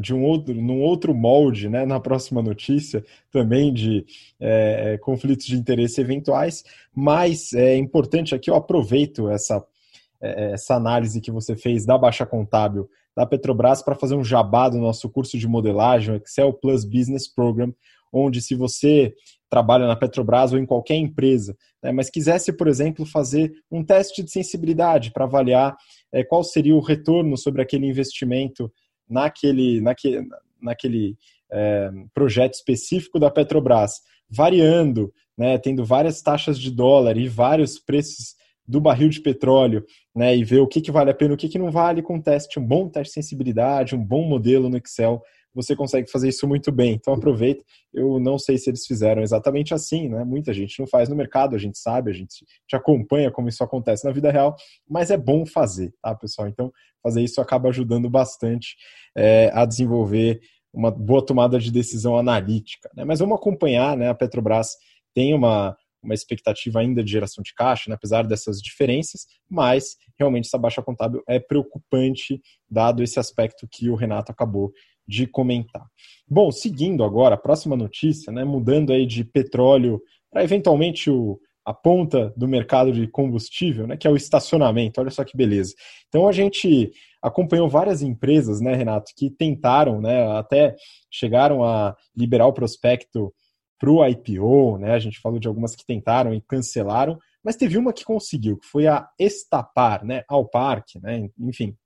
de um outro, num outro molde, né, na próxima notícia, também de é, é, conflitos de interesse eventuais, mas é importante aqui, eu aproveito essa, é, essa análise que você fez da baixa contábil da Petrobras para fazer um jabá do nosso curso de modelagem, Excel Plus Business Program, onde se você trabalha na Petrobras ou em qualquer empresa, né, mas quisesse, por exemplo, fazer um teste de sensibilidade para avaliar é, qual seria o retorno sobre aquele investimento naquele, naquele, naquele é, projeto específico da Petrobras, variando, né, tendo várias taxas de dólar e vários preços do barril de petróleo, né, e ver o que, que vale a pena, o que, que não vale com um teste, um bom teste de sensibilidade, um bom modelo no Excel você consegue fazer isso muito bem. Então aproveita. Eu não sei se eles fizeram exatamente assim, né? Muita gente não faz no mercado, a gente sabe, a gente te acompanha como isso acontece na vida real, mas é bom fazer, tá, pessoal? Então fazer isso acaba ajudando bastante é, a desenvolver uma boa tomada de decisão analítica. Né? Mas vamos acompanhar, né? A Petrobras tem uma uma expectativa ainda de geração de caixa, né, apesar dessas diferenças, mas realmente essa baixa contábil é preocupante, dado esse aspecto que o Renato acabou de comentar. Bom, seguindo agora, a próxima notícia, né, mudando aí de petróleo para eventualmente o, a ponta do mercado de combustível, né, que é o estacionamento. Olha só que beleza. Então a gente acompanhou várias empresas, né, Renato, que tentaram, né, até chegaram a liberar o prospecto para o IPO, né? A gente falou de algumas que tentaram e cancelaram, mas teve uma que conseguiu, que foi a Estapar, né? Alpark, né? Enfim,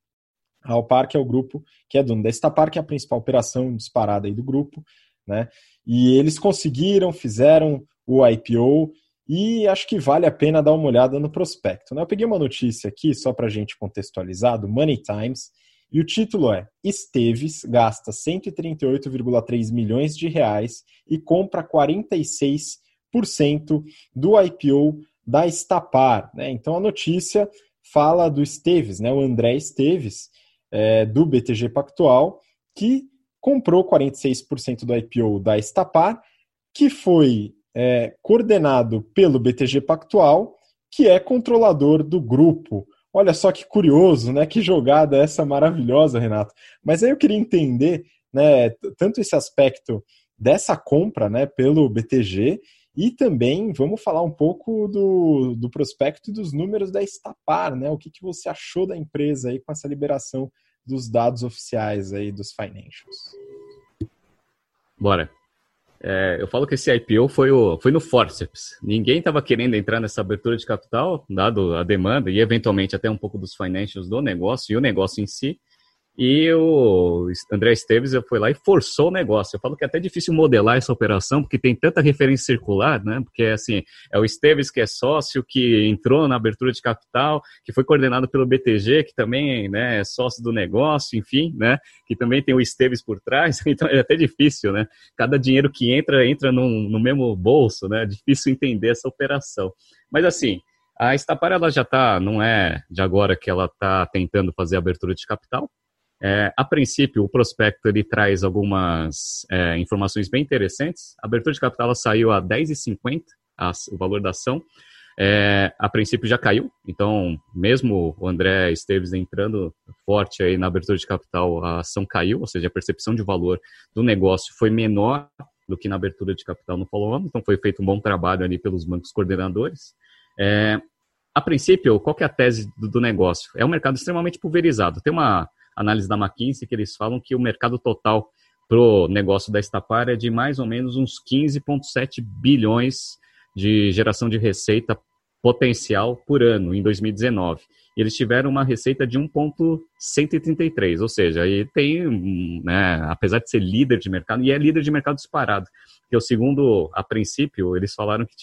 a Alpark é o grupo que é dono da Estapar, que é a principal operação disparada aí do grupo, né? E eles conseguiram, fizeram o IPO e acho que vale a pena dar uma olhada no prospecto. Né? Eu peguei uma notícia aqui, só para a gente contextualizar, do Money Times, e o título é Esteves gasta 138,3 milhões de reais e compra 46% do IPO da Estapar. Né? Então a notícia fala do Esteves, né? o André Esteves, é, do BTG Pactual, que comprou 46% do IPO da Estapar, que foi é, coordenado pelo BTG Pactual, que é controlador do grupo. Olha só que curioso, né? Que jogada essa maravilhosa, Renato. Mas aí eu queria entender, né, tanto esse aspecto dessa compra, né, pelo BTG e também vamos falar um pouco do, do prospecto e dos números da Estapar, né? O que, que você achou da empresa aí com essa liberação dos dados oficiais aí dos financials? Bora. É, eu falo que esse IPO foi, o, foi no forceps. Ninguém estava querendo entrar nessa abertura de capital, dado a demanda e eventualmente até um pouco dos financials do negócio e o negócio em si. E o André Esteves foi lá e forçou o negócio. Eu falo que é até difícil modelar essa operação, porque tem tanta referência circular, né? Porque, assim, é o Esteves que é sócio, que entrou na abertura de capital, que foi coordenado pelo BTG, que também né, é sócio do negócio, enfim, né? Que também tem o Esteves por trás. Então, é até difícil, né? Cada dinheiro que entra, entra num, no mesmo bolso, né? É difícil entender essa operação. Mas, assim, a Estapar, ela já está, não é de agora que ela está tentando fazer abertura de capital, é, a princípio, o prospecto ele traz algumas é, informações bem interessantes. A abertura de capital saiu a 10,50 o valor da ação. é, a princípio já caiu, então mesmo o André Esteves entrando forte aí na abertura de capital, a ação caiu, ou seja, a percepção de valor do negócio foi menor do que na abertura de capital no follow-on, então foi feito um bom trabalho ali pelos bancos coordenadores. É, a princípio, qual é a tese do, do, negócio? É um mercado extremamente pulverizado. Tem uma análise da McKinsey que eles falam que o mercado total para o negócio da Estapar é de mais ou menos uns 15,7 bilhões de geração de receita potencial por ano em 2019. E eles tiveram uma receita de 1,133, ou seja, aí tem, né, apesar de ser líder de mercado, e é líder de mercado disparado, que o segundo, a princípio, eles falaram que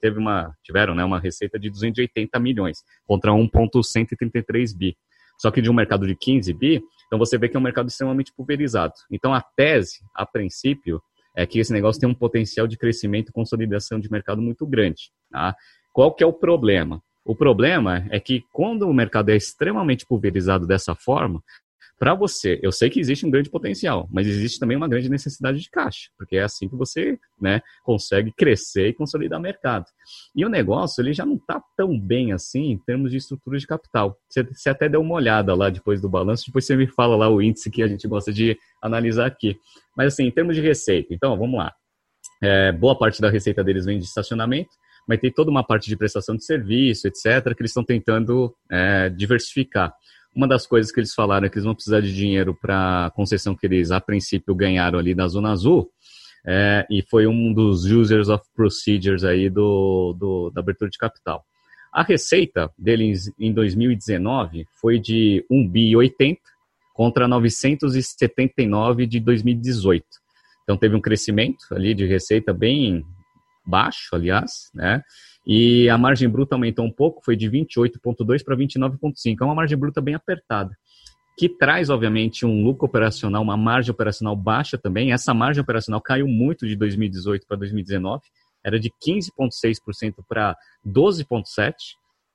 teve uma, tiveram né, uma receita de 280 milhões, contra 1,133 bi. Só que de um mercado de 15 bi, então você vê que é um mercado extremamente pulverizado. Então a tese, a princípio, é que esse negócio tem um potencial de crescimento e consolidação de mercado muito grande. Tá? Qual que é o problema? O problema é que quando o mercado é extremamente pulverizado dessa forma, para você, eu sei que existe um grande potencial, mas existe também uma grande necessidade de caixa, porque é assim que você né, consegue crescer e consolidar mercado. E o negócio ele já não está tão bem assim em termos de estrutura de capital. Você, você, até deu uma olhada lá depois do balanço, depois você me fala lá o índice que a gente gosta de analisar aqui. Mas assim, em termos de receita, então vamos lá. É, boa parte da receita deles vem de estacionamento, mas tem toda uma parte de prestação de serviço, etc., que eles estão tentando é, diversificar. Uma das coisas que eles falaram é que eles vão precisar de dinheiro para a concessão que eles, a princípio, ganharam ali da Zona Azul, é, e foi um dos users of procedures aí do, do, da abertura de capital. A receita deles em 2019 foi de 1 bi 80 contra 979 de 2018. Então teve um crescimento ali de receita bem baixo, aliás, né? E a margem bruta aumentou um pouco, foi de 28,2 para 29,5. É uma margem bruta bem apertada, que traz, obviamente, um lucro operacional, uma margem operacional baixa também. Essa margem operacional caiu muito de 2018 para 2019, era de 15,6% para 12,7%,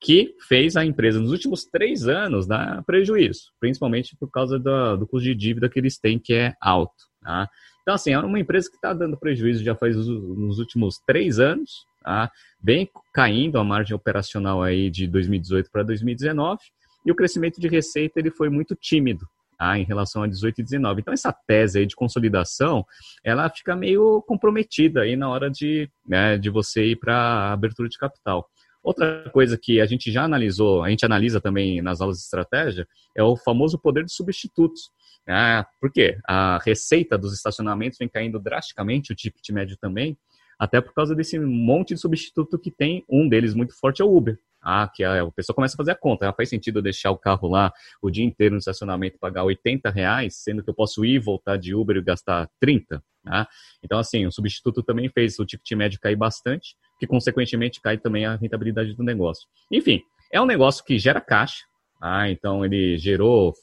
que fez a empresa, nos últimos três anos, dar prejuízo, principalmente por causa do, do custo de dívida que eles têm, que é alto. Tá? Então, assim, é uma empresa que está dando prejuízo já faz nos últimos três anos, tá? Vem caindo a margem operacional aí de 2018 para 2019 e o crescimento de receita ele foi muito tímido tá? em relação a 18 e 19. Então essa tese aí de consolidação, ela fica meio comprometida aí na hora de, né, de você ir para a abertura de capital. Outra coisa que a gente já analisou, a gente analisa também nas aulas de estratégia, é o famoso poder de substitutos. Ah, por quê? A receita dos estacionamentos vem caindo drasticamente, o ticket médio também, até por causa desse monte de substituto que tem. Um deles muito forte é o Uber. Ah, que a, a pessoa começa a fazer a conta. Ah, faz sentido eu deixar o carro lá o dia inteiro no estacionamento e pagar 80 reais, sendo que eu posso ir voltar de Uber e gastar 30. Tá? Então, assim, o substituto também fez o ticket médio cair bastante, que consequentemente cai também a rentabilidade do negócio. Enfim, é um negócio que gera caixa. Ah, então ele gerou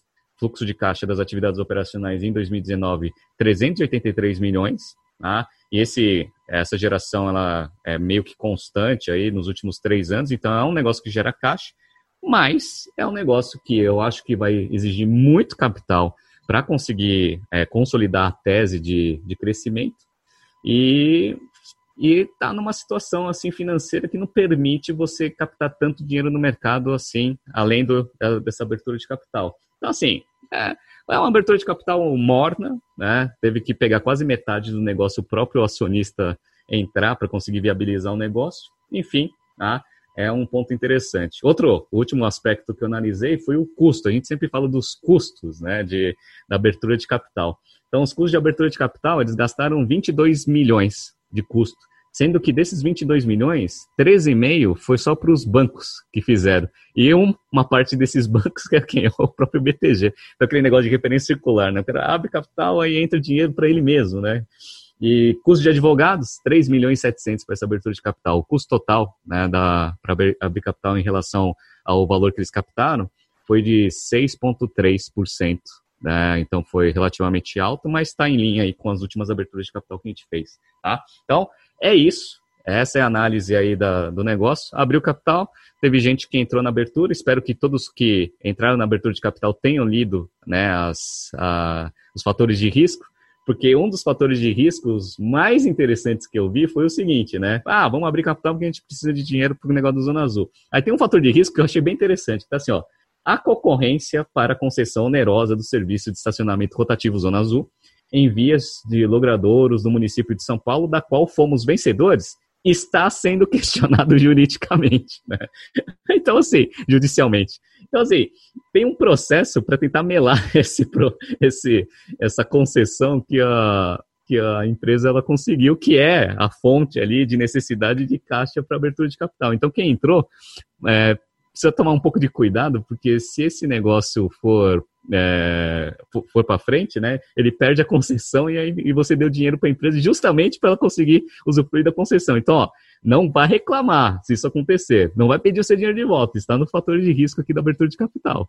fluxo de caixa das atividades operacionais em 2019 383 milhões. Tá? E esse, essa geração ela é meio que constante aí nos últimos três anos, então é um negócio que gera caixa, mas é um negócio que eu acho que vai exigir muito capital para conseguir é, consolidar a tese de, de crescimento e e está numa situação assim financeira que não permite você captar tanto dinheiro no mercado assim, além do, dessa abertura de capital. Então, assim, é, é uma abertura de capital morna, né? Teve que pegar quase metade do negócio o próprio acionista entrar para conseguir viabilizar o negócio. Enfim, tá? é um ponto interessante. Outro último aspecto que eu analisei foi o custo. A gente sempre fala dos custos né, de, da abertura de capital. Então, os custos de abertura de capital, eles gastaram 22 milhões de custo sendo que desses 22 milhões, 13,5 foi só para os bancos que fizeram. E um, uma parte desses bancos que é quem? É o próprio BTG. Então, aquele negócio de referência circular, né? O cara abre capital, aí entra dinheiro para ele mesmo, né? E custo de advogados, 3 milhões e 700 para essa abertura de capital. O custo total né, para abrir capital em relação ao valor que eles captaram foi de 6,3%. Né? Então foi relativamente alto, mas está em linha aí com as últimas aberturas de capital que a gente fez. Tá? Então, é isso. Essa é a análise aí da, do negócio. Abriu capital, teve gente que entrou na abertura. Espero que todos que entraram na abertura de capital tenham lido né, as, a, os fatores de risco, Porque um dos fatores de riscos mais interessantes que eu vi foi o seguinte, né? Ah, vamos abrir capital porque a gente precisa de dinheiro para o negócio da Zona Azul. Aí tem um fator de risco que eu achei bem interessante, tá assim, ó. A concorrência para concessão onerosa do serviço de estacionamento rotativo Zona Azul em vias de logradouros do município de São Paulo, da qual fomos vencedores, está sendo questionado juridicamente, né? Então, assim, judicialmente. Então, assim, tem um processo para tentar melar esse, esse, essa concessão que a, que a empresa ela conseguiu, que é a fonte ali de necessidade de caixa para abertura de capital. Então, quem entrou é, precisa tomar um pouco de cuidado, porque se esse negócio for é, for para frente, né, ele perde a concessão e aí e você deu dinheiro para a empresa justamente para ela conseguir usufruir da concessão. Então, ó, não vai reclamar se isso acontecer, não vai pedir o seu dinheiro de volta, está no fator de risco aqui da abertura de capital.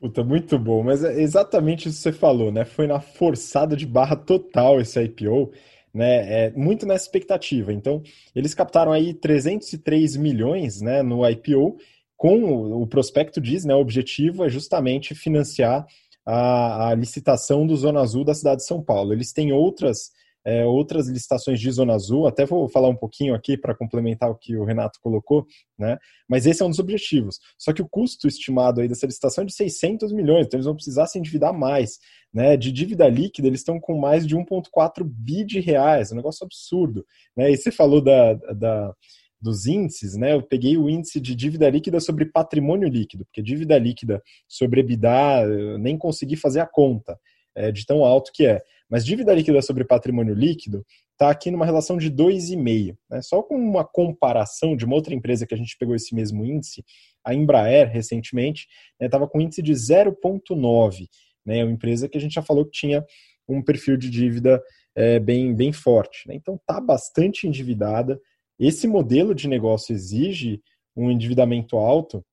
Puta, muito bom, mas é exatamente isso que você falou, né? Foi na forçada de barra total esse IPO, né? É muito nessa expectativa. Então, eles captaram aí 303 milhões, né, no IPO com o prospecto diz, né, o objetivo é justamente financiar a, a licitação do Zona Azul da cidade de São Paulo. Eles têm outras é, outras licitações de Zona Azul, até vou falar um pouquinho aqui para complementar o que o Renato colocou, né? mas esse é um dos objetivos. Só que o custo estimado aí dessa licitação é de 600 milhões, então eles vão precisar se endividar mais. Né? De dívida líquida, eles estão com mais de 1,4 bi de reais, um negócio absurdo. Né? E você falou da, da dos índices, né? Eu peguei o índice de dívida líquida sobre patrimônio líquido, porque dívida líquida sobre EBITDA, eu nem consegui fazer a conta é, de tão alto que é. Mas dívida líquida sobre patrimônio líquido está aqui numa relação de 2,5. Né? Só com uma comparação de uma outra empresa que a gente pegou esse mesmo índice, a Embraer, recentemente, estava né, com índice de 0,9. Né? Uma empresa que a gente já falou que tinha um perfil de dívida é, bem, bem forte. Né? Então está bastante endividada, esse modelo de negócio exige um endividamento alto.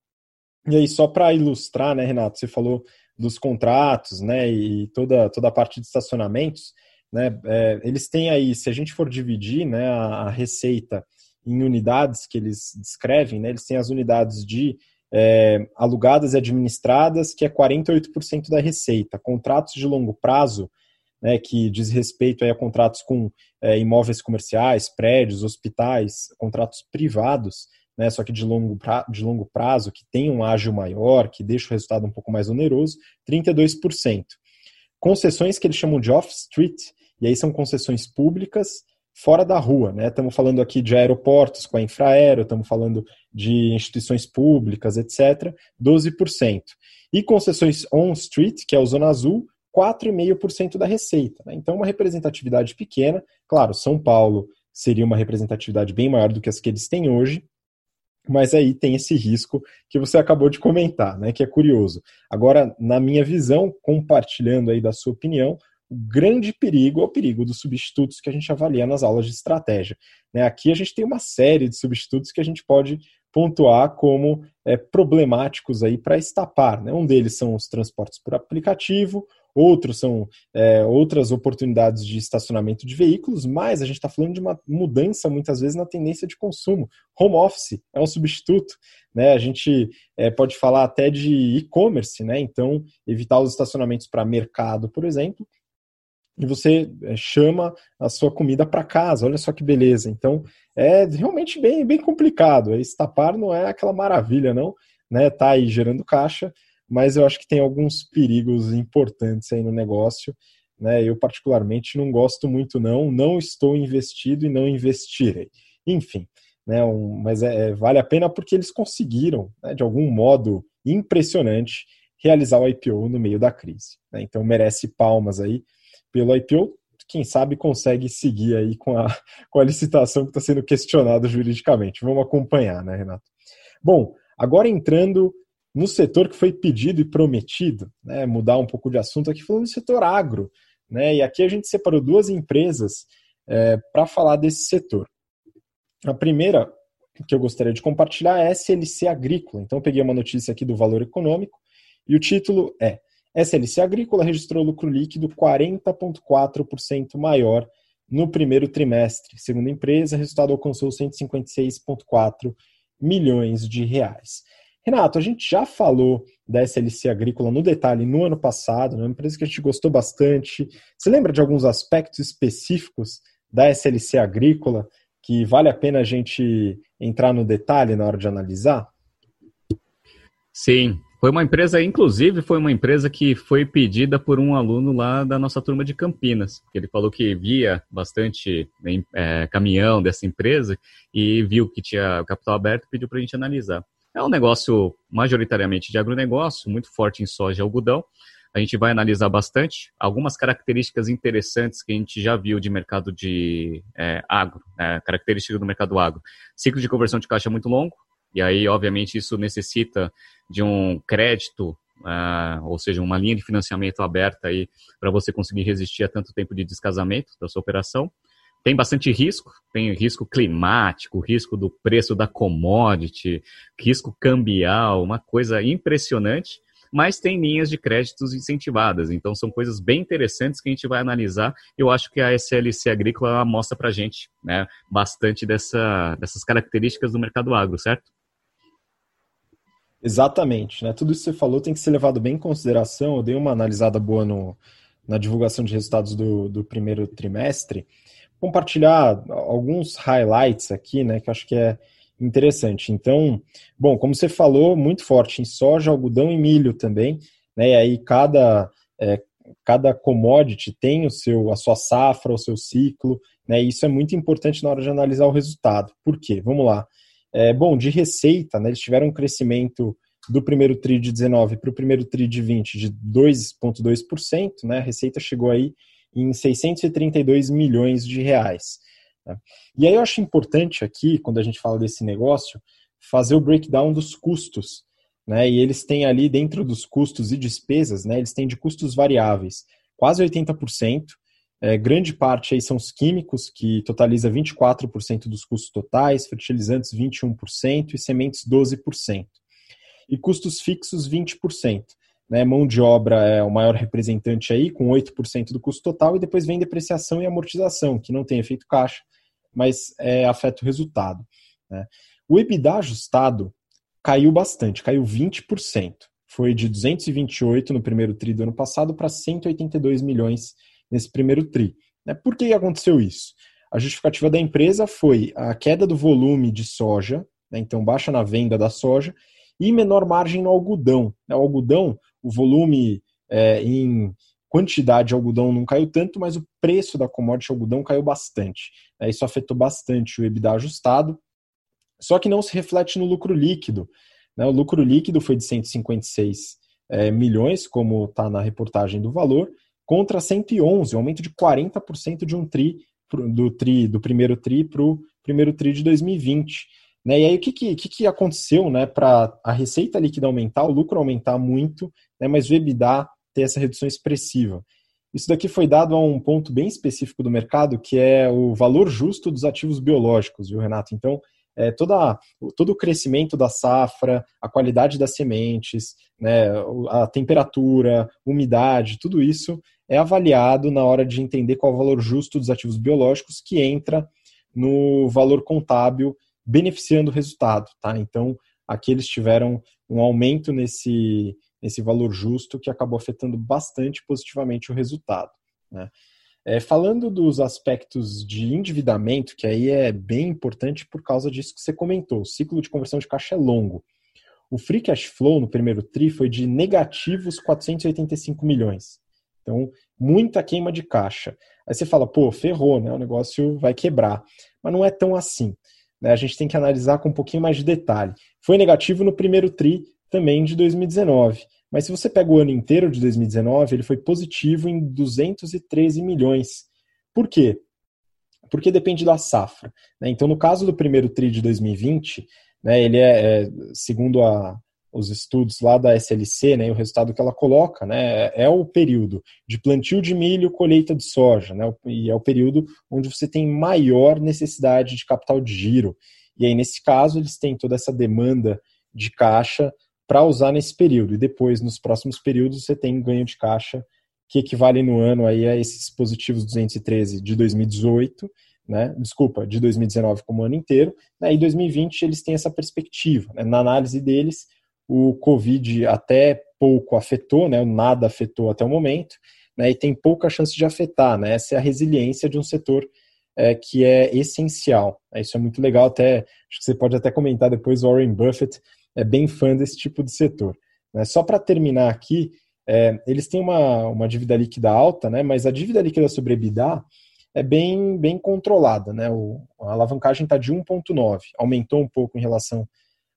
E aí, só para ilustrar, né, Renato, você falou dos contratos, né, e toda, toda a parte de estacionamentos, né, é, eles têm aí, se a gente for dividir, né, a, a, receita em unidades que eles descrevem, né, eles têm as unidades de é, alugadas e administradas, que é 48% da receita, contratos de longo prazo, né, que diz respeito a contratos com é, imóveis comerciais, prédios, hospitais, contratos privados, né, só que de longo, pra, de longo prazo, que tem um ágio maior, que deixa o resultado um pouco mais oneroso, 32%. Concessões que eles chamam de off-street, e aí são concessões públicas fora da rua, né? Estamos falando aqui de aeroportos com a Infraero, estamos falando de instituições públicas, etc., 12%. E concessões on-street, que é o Zona Azul, 4,5% da receita. Né? Então, uma representatividade pequena. Claro, São Paulo seria uma representatividade bem maior do que as que eles têm hoje, mas aí tem esse risco que você acabou de comentar, né, que é curioso. Agora, na minha visão, compartilhando aí da sua opinião, o grande perigo é o perigo dos substitutos que a gente avalia nas aulas de estratégia. Né? Aqui a gente tem uma série de substitutos que a gente pode pontuar como é, problemáticos aí para estapar. Né? Um deles são os transportes por aplicativo, outros são é, outras oportunidades de estacionamento de veículos, mas a gente está falando de uma mudança muitas vezes na tendência de consumo. Home office é um substituto, né? A gente é, pode falar até de e-commerce, né? Então, evitar os estacionamentos para mercado, por exemplo, e você é, chama a sua comida para casa. Olha só que beleza. Então, é realmente bem, bem complicado. Estapar não é aquela maravilha, não. Né? Tá aí gerando caixa, mas eu acho que tem alguns perigos importantes aí no negócio. Né? Eu, particularmente, não gosto muito, não. Não estou investido e não investirei. Enfim, né? Um, mas é, é, vale a pena porque eles conseguiram, né, de algum modo impressionante, realizar o IPO no meio da crise. Né? Então, merece palmas aí pelo IPO. Quem sabe consegue seguir aí com a, com a licitação que está sendo questionada juridicamente. Vamos acompanhar, né, Renato? Bom, agora entrando no setor que foi pedido e prometido, né, mudar um pouco de assunto aqui, falando do setor agro. Né, e aqui a gente separou duas empresas é, para falar desse setor. A primeira que eu gostaria de compartilhar é a SLC Agrícola. Então, peguei uma notícia aqui do Valor Econômico e o título é SLC Agrícola registrou lucro líquido 40,4% maior no primeiro trimestre. Segundo a empresa, o resultado alcançou 156,4 milhões de reais. Renato, a gente já falou da SLC Agrícola no detalhe no ano passado, né? uma empresa que a gente gostou bastante. Você lembra de alguns aspectos específicos da SLC Agrícola que vale a pena a gente entrar no detalhe na hora de analisar? Sim, foi uma empresa, inclusive, foi uma empresa que foi pedida por um aluno lá da nossa turma de Campinas. Ele falou que via bastante é, caminhão dessa empresa e viu que tinha capital aberto e pediu para a gente analisar. É um negócio majoritariamente de agronegócio, muito forte em soja e algodão. A gente vai analisar bastante algumas características interessantes que a gente já viu de mercado de é, agro, é, características do mercado agro. Ciclo de conversão de caixa muito longo, e aí, obviamente, isso necessita de um crédito, uh, ou seja, uma linha de financiamento aberta aí para você conseguir resistir a tanto tempo de descasamento da sua operação. Tem bastante risco, tem risco climático, risco do preço da commodity, risco cambial, uma coisa impressionante mas tem linhas de créditos incentivadas. Então, são coisas bem interessantes que a gente vai analisar. Eu acho que a SLC Agrícola mostra para a gente né, bastante dessa, dessas características do mercado agro, certo? Exatamente. Né? Tudo isso que você falou tem que ser levado bem em consideração. Eu dei uma analisada boa no, na divulgação de resultados do, do primeiro trimestre. Compartilhar alguns highlights aqui, né, que eu acho que é interessante. Então, bom, como você falou, muito forte em soja, algodão e milho também. Né, e aí cada, é, cada commodity tem o seu, a sua safra, o seu ciclo. Né, e isso é muito importante na hora de analisar o resultado. Por quê? Vamos lá. É, bom, de receita, né, eles tiveram um crescimento do primeiro TRI de 19 para o primeiro TRI de 20 de 2,2%, né, a receita chegou aí em 632 milhões de reais. Né. E aí eu acho importante aqui, quando a gente fala desse negócio, fazer o breakdown dos custos. Né, e eles têm ali, dentro dos custos e despesas, né, eles têm de custos variáveis quase 80%, é, grande parte aí são os químicos, que totaliza 24% dos custos totais, fertilizantes 21% e sementes 12%. E custos fixos 20%. Né? Mão de obra é o maior representante aí, com 8% do custo total, e depois vem depreciação e amortização, que não tem efeito caixa, mas é, afeta o resultado. Né? O EBITDA ajustado caiu bastante, caiu 20%. Foi de 228 no primeiro tri do ano passado para 182 milhões nesse primeiro TRI. Né? Por que aconteceu isso? A justificativa da empresa foi a queda do volume de soja, né? então baixa na venda da soja, e menor margem no algodão. Né? O algodão, o volume é, em quantidade de algodão não caiu tanto, mas o preço da commodity algodão caiu bastante. Né? Isso afetou bastante o EBITDA ajustado, só que não se reflete no lucro líquido. Né? O lucro líquido foi de 156 é, milhões, como está na reportagem do valor, contra 111, um aumento de 40% de um tri do tri do primeiro tri para o primeiro tri de 2020. Né? E aí o que, que, que aconteceu né, para a receita líquida aumentar, o lucro aumentar muito, né, mas o EBITDA ter essa redução expressiva? Isso daqui foi dado a um ponto bem específico do mercado, que é o valor justo dos ativos biológicos, viu, Renato? Então, é, toda, todo o crescimento da safra, a qualidade das sementes, né, a temperatura, umidade, tudo isso é avaliado na hora de entender qual é o valor justo dos ativos biológicos que entra no valor contábil beneficiando o resultado. Tá? Então, aqui eles tiveram um aumento nesse, nesse valor justo que acabou afetando bastante positivamente o resultado. Né? É, falando dos aspectos de endividamento, que aí é bem importante por causa disso que você comentou, o ciclo de conversão de caixa é longo. O free cash flow no primeiro TRI foi de negativos 485 milhões. Então, muita queima de caixa. Aí você fala, pô, ferrou, né? O negócio vai quebrar. Mas não é tão assim. Né? A gente tem que analisar com um pouquinho mais de detalhe. Foi negativo no primeiro TRI também de 2019. Mas se você pega o ano inteiro de 2019, ele foi positivo em 213 milhões. Por quê? Porque depende da safra. Né? Então, no caso do primeiro TRI de 2020, né, ele é, é segundo a, os estudos lá da SLC, né, o resultado que ela coloca, né, é o período de plantio de milho, colheita de soja, né, e é o período onde você tem maior necessidade de capital de giro. E aí, nesse caso, eles têm toda essa demanda de caixa para usar nesse período. E depois, nos próximos períodos, você tem ganho de caixa que equivale no ano aí a esses positivos 213 de 2018, né? Desculpa, de 2019 como ano inteiro. Né? E 2020 eles têm essa perspectiva. Né? Na análise deles, o Covid até pouco afetou, né, nada afetou até o momento, né, e tem pouca chance de afetar. Né, essa é a resiliência de um setor é, que é essencial. Isso é muito legal, até acho que você pode até comentar depois, Warren Buffett é bem fã desse tipo de setor. Né. Só para terminar aqui, é, eles têm uma, uma dívida líquida alta, né, mas a dívida líquida sobre EBITDA é bem, bem controlada. Né, o, a alavancagem está de 1,9, aumentou um pouco em relação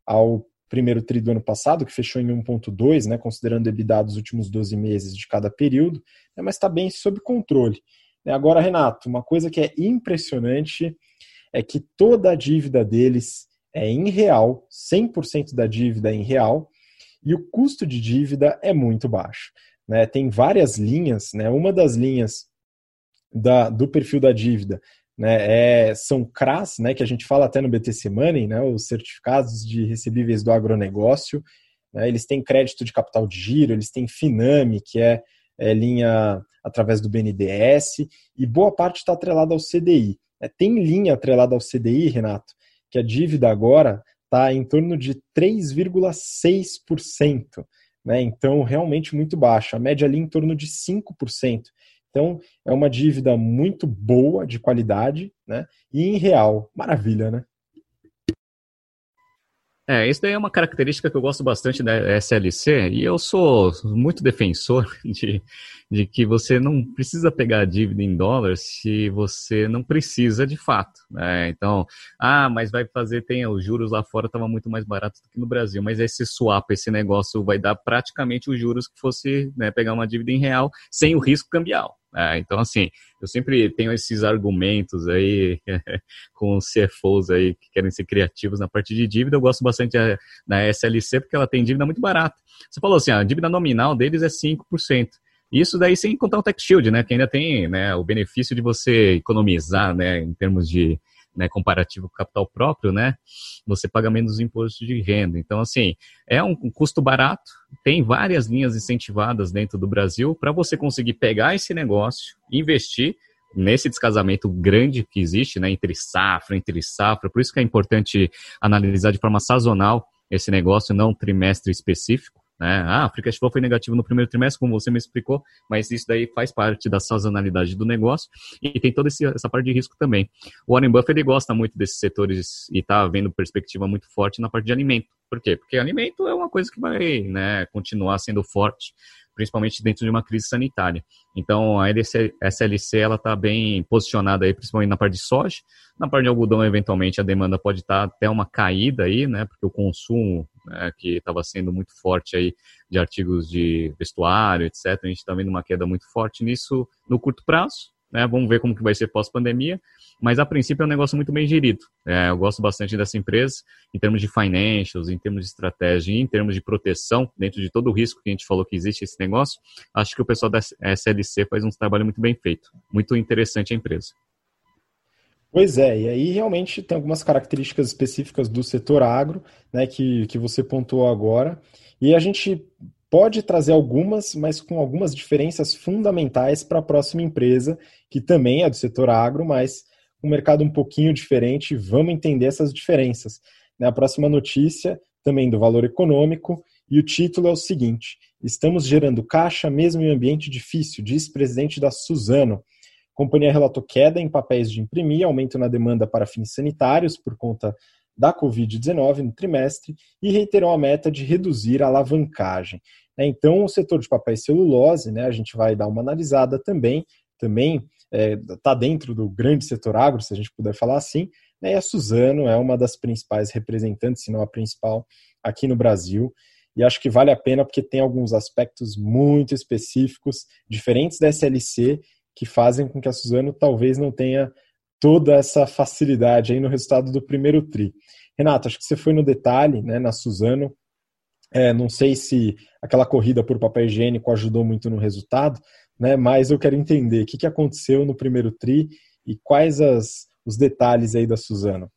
ao primeiro tri do ano passado, que fechou em 1,2, né, considerando EBITDA dos últimos 12 meses de cada período, né, mas está bem sob controle. Agora, Renato, uma coisa que é impressionante é que toda a dívida deles é em real, 100% da dívida é em real, e o custo de dívida é muito baixo. Né? Tem várias linhas, né? uma das linhas da, do perfil da dívida né, é, são CRAS, né, que a gente fala até no BTC Money, né, os certificados de recebíveis do agronegócio. Né, eles têm crédito de capital de giro, eles têm Finame, que é, é linha através do BNDES, e boa parte está atrelada ao CDI. É, tem linha atrelada ao CDI, Renato, que a dívida agora está em torno de 3,6%. Né? Então, realmente muito baixa. A média ali em torno de 5%. Então, é uma dívida muito boa, de qualidade, né? E em real. Maravilha, né? É, isso daí é uma característica que eu gosto bastante da SLC e eu sou muito defensor de, de que você não precisa pegar dívida em dólares se você não precisa de fato. Né? Então, ah, mas vai fazer, tem os juros lá fora estava muito mais barato do que no Brasil, mas esse swap, esse negócio vai dar praticamente os juros que fosse né, pegar uma dívida em real sem o risco cambial. É, então, assim, eu sempre tenho esses argumentos aí com os CFOs aí que querem ser criativos na parte de dívida. Eu gosto bastante da SLC porque ela tem dívida muito barata. Você falou assim, a dívida nominal deles é 5%. Isso daí sem contar o tax shield, né, que ainda tem né, o benefício de você economizar, né, em termos de né, comparativo com capital próprio, né, você paga menos imposto de renda. Então, assim, é um, custo barato, tem várias linhas incentivadas dentro do Brasil para você conseguir pegar esse negócio, investir nesse descasamento grande que existe, né, entre safra, entre safra. Por isso que é importante analisar de forma sazonal esse negócio, não trimestre específico. Né? Ah, free cash flow foi negativo no primeiro trimestre, como você me explicou, mas isso daí faz parte da sazonalidade do negócio e tem toda essa parte de risco também. O Warren Buffett ele gosta muito desses setores e está vendo perspectiva muito forte na parte de alimento. Por quê? Porque alimento é uma coisa que vai né, continuar sendo forte principalmente dentro de uma crise sanitária. Então, a SLC está bem posicionada aí, principalmente na parte de soja. Na parte de algodão, eventualmente, a demanda pode estar tá até uma caída aí, né? Porque o consumo né, que estava sendo muito forte aí de artigos de vestuário, etc. A gente está vendo uma queda muito forte nisso no curto prazo. Né? Vamos ver como que vai ser pós-pandemia, mas a princípio é um negócio muito bem gerido. É, eu gosto bastante dessa empresa em termos de financials, em termos de estratégia, em termos de proteção, dentro de todo o risco que a gente falou que existe esse negócio. Acho que o pessoal da SLC faz um trabalho muito bem feito. Muito interessante a empresa. Pois é, e aí realmente tem algumas características específicas do setor agro, né, que, que você pontuou agora, e a gente pode trazer algumas, mas com algumas diferenças fundamentais para a próxima empresa, que também é do setor agro, mas um mercado um pouquinho diferente. Vamos entender essas diferenças. Né? A próxima notícia, também do valor econômico, e o título é o seguinte: Estamos gerando caixa mesmo em ambiente difícil, diz presidente da Suzano. A companhia relatou queda em papéis de imprimir, aumento na demanda para fins sanitários por conta da Covid-19 no trimestre e reiterou a meta de reduzir a alavancagem. Né? Então, o setor de papel e celulose, né, a gente vai dar uma analisada também, também está é, tá dentro do grande setor agro, se a gente puder falar assim, né, e a Suzano é uma das principais representantes, se não a principal, aqui no Brasil. E acho que vale a pena porque tem alguns aspectos muito específicos, diferentes da SLC, que fazem com que a Suzano talvez não tenha toda essa facilidade aí no resultado do primeiro TRI. Renato, acho que você foi no detalhe, né, na Suzano, é, não sei se aquela corrida por papel higiênico ajudou muito no resultado, né? Mas eu quero entender o que, que aconteceu no primeiro tri e quais as, os detalhes aí da Suzano.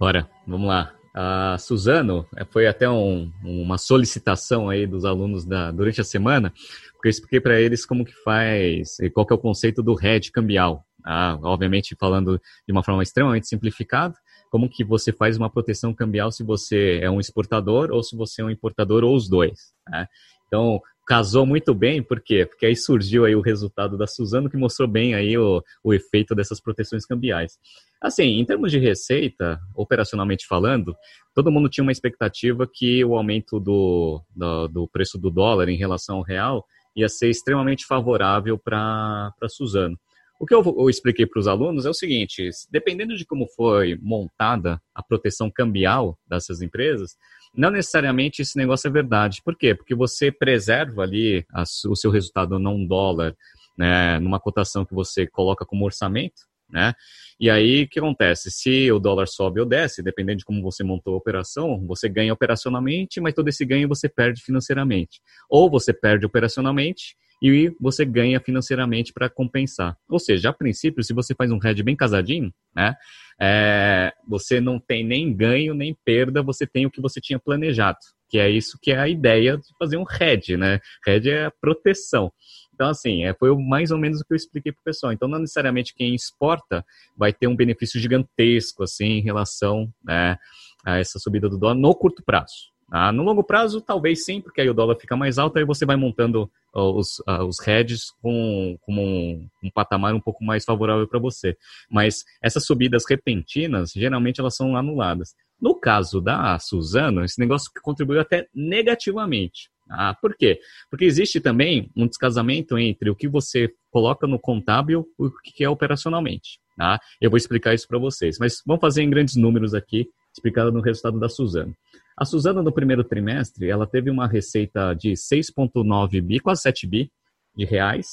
Bora, vamos lá. A Suzano é, foi até um, uma solicitação aí dos alunos da, durante a semana, porque eu expliquei para eles como que faz, qual que é o conceito do hedge cambial. Ah, obviamente falando de uma forma extremamente simplificada, como que você faz uma proteção cambial se você é um exportador ou se você é um importador ou os dois. Né? Então, casou muito bem, por quê? Porque aí surgiu aí o resultado da Suzano que mostrou bem aí o, o efeito dessas proteções cambiais. Assim, em termos de receita, operacionalmente falando, todo mundo tinha uma expectativa que o aumento do, do, do preço do dólar em relação ao real ia ser extremamente favorável para Suzano. O que eu, eu expliquei para os alunos é o seguinte: dependendo de como foi montada a proteção cambial dessas empresas, não necessariamente esse negócio é verdade. Por quê? Porque você preserva ali a, o seu resultado não dólar, né, numa cotação que você coloca como orçamento, né? E aí, o que acontece? Se o dólar sobe ou desce, dependendo de como você montou a operação, você ganha operacionalmente, mas todo esse ganho você perde financeiramente. Ou você perde operacionalmente e você ganha financeiramente para compensar. Ou seja, a princípio, se você faz um hedge bem casadinho, né, é, você não tem nem ganho nem perda, você tem o que você tinha planejado, que é isso que é a ideia de fazer um hedge, né? Hedge é a proteção. Então, assim, é, foi mais ou menos o que eu expliquei para o pessoal. Então, não necessariamente quem exporta vai ter um benefício gigantesco, assim, em relação né, a essa subida do dólar no curto prazo. Ah, no longo prazo, talvez sim, porque aí o dólar fica mais alto, aí você vai montando os, uh, os hedges com, com um, um, patamar um pouco mais favorável para você. Mas essas subidas repentinas, geralmente elas são anuladas. No caso da Suzano, esse negócio contribuiu até negativamente. Ah, por quê? Porque existe também um descasamento entre o que você coloca no contábil e o que é operacionalmente. Tá? Eu vou explicar isso para vocês, mas vamos fazer em grandes números aqui, explicado no resultado da Suzano. A Suzana, no primeiro trimestre, ela teve uma receita de 6,9 bi, quase 7 bi de reais,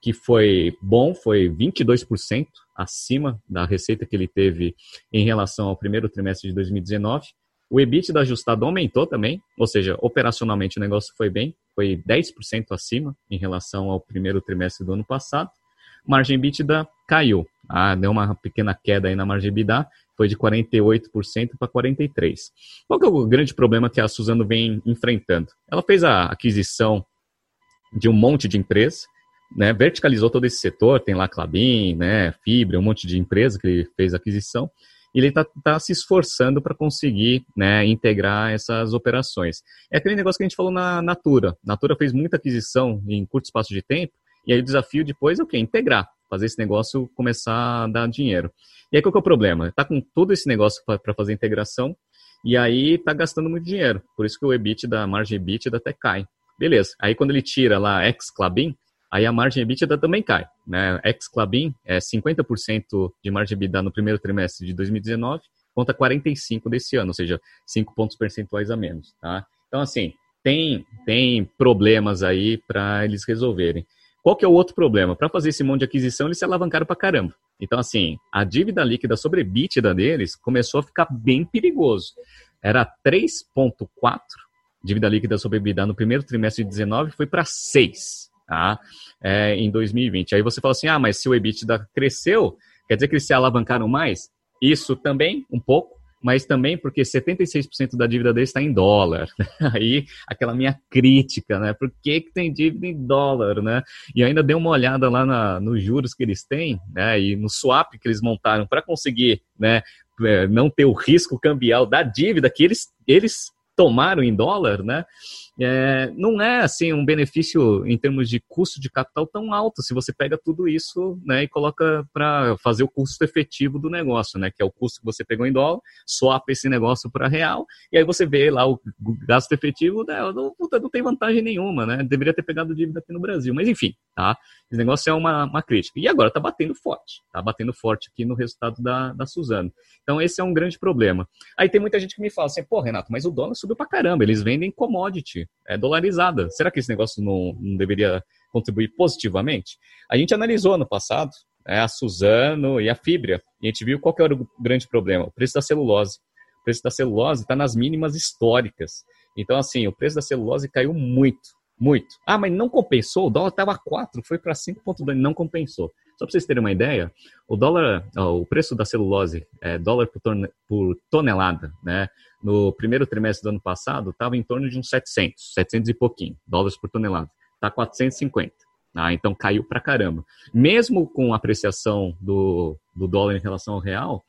que foi bom, foi 22% acima da receita que ele teve em relação ao primeiro trimestre de 2019. O EBITDA ajustado aumentou também, ou seja, operacionalmente o negócio foi bem, foi 10% acima em relação ao primeiro trimestre do ano passado. Margem EBITDA caiu, ah, deu uma pequena queda aí na margem EBITDA, foi de 48% para 43%. Qual é o grande problema que a Suzano vem enfrentando? Ela fez a aquisição de um monte de empresas, né, verticalizou todo esse setor, tem lá Clabin, né, Fibra, um monte de empresa que ele fez aquisição, e ele está tá se esforçando para conseguir né, integrar essas operações. É aquele negócio que a gente falou na Natura. Natura fez muita aquisição em curto espaço de tempo, e aí o desafio depois é o quê? Integrar, fazer esse negócio começar a dar dinheiro. E aí qual que é o problema? Está com todo esse negócio para fazer integração e aí está gastando muito dinheiro. Por isso que o EBITDA, a margem EBITDA até cai. Beleza. Aí quando ele tira lá ex-Clabin, aí a margem EBITDA também cai. Né? Ex-Clabin é 50% de margem EBITDA no primeiro trimestre de 2019 conta 45 desse ano, ou seja, 5 pontos percentuais a menos. Tá? Então, assim, tem, tem problemas aí para eles resolverem. Qual que é o outro problema? Para fazer esse monte de aquisição, eles se alavancaram para caramba. Então, assim, a dívida líquida sobre EBITDA deles começou a ficar bem perigoso. Era 3,4 dívida líquida sobre EBITDA no primeiro trimestre de 19 foi para 6 tá? É, em 2020. Aí você fala assim, ah, mas se o EBITDA cresceu, quer dizer que eles se alavancaram mais? Isso também, um pouco, mas também porque 76% da dívida deles está em dólar. Aí, aquela minha crítica, né? Por que, que tem dívida em dólar, né? E ainda dei uma olhada lá na, nos juros que eles têm, né? E no swap que eles montaram para conseguir, né? É, não ter o risco cambial da dívida que eles, eles tomaram em dólar, né? É, não é assim um benefício em termos de custo de capital tão alto se você pega tudo isso né, e coloca para fazer o custo efetivo do negócio, né, que é o custo que você pegou em dólar, swap esse negócio para real, e aí você vê lá o gasto efetivo, né, não, não tem vantagem nenhuma, né? Deveria ter pegado dívida aqui no Brasil, mas enfim, tá? Esse negócio é uma, uma crítica. E agora está batendo forte, está batendo forte aqui no resultado da, da Suzano. Então esse é um grande problema. Aí tem muita gente que me fala assim, pô, Renato, mas o dólar subiu para caramba, eles vendem commodity é dolarizada. Será que esse negócio não, não deveria contribuir positivamente? A gente analisou no passado é, a Suzano e a Fibra, e a gente viu qual que era o grande problema, o preço da celulose. O preço da celulose está nas mínimas históricas. Então, assim, o preço da celulose caiu muito, muito. Ah, mas não compensou? O dólar estava 4, foi para 5,2, não compensou. Só para vocês terem uma ideia, o dólar, o preço da celulose, é, dólar por, tonelada, né? No primeiro trimestre do ano passado, estava em torno de uns 700, 700 e pouquinho dólares por tonelada. Está 450. Ah, então caiu para caramba. Mesmo com a apreciação do, do dólar em relação ao real,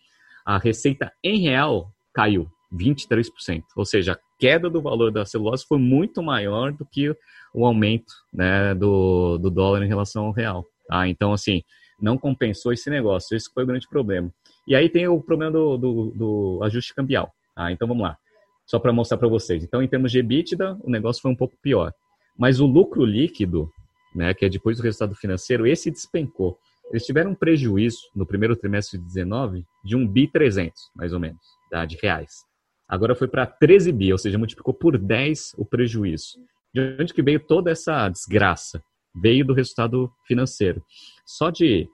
a receita em real caiu 23%. Ou seja, a queda do valor da celulose foi muito maior do que o aumento né, do, do dólar em relação ao real. Tá? Então, assim, não compensou esse negócio. Esse foi o grande problema. E aí tem o problema do, do, do ajuste cambial. Tá? Então, vamos lá. Só para mostrar para vocês. Então, em termos de EBITDA, o negócio foi um pouco pior. Mas o lucro líquido, né, que é depois do resultado financeiro, esse despencou. Eles tiveram um prejuízo no primeiro trimestre de 19 de 1 bi 300, mais ou menos, tá, de reais. Agora foi para 13 bi, ou seja, multiplicou por 10 o prejuízo. De onde que veio toda essa desgraça? Veio do resultado financeiro. Só de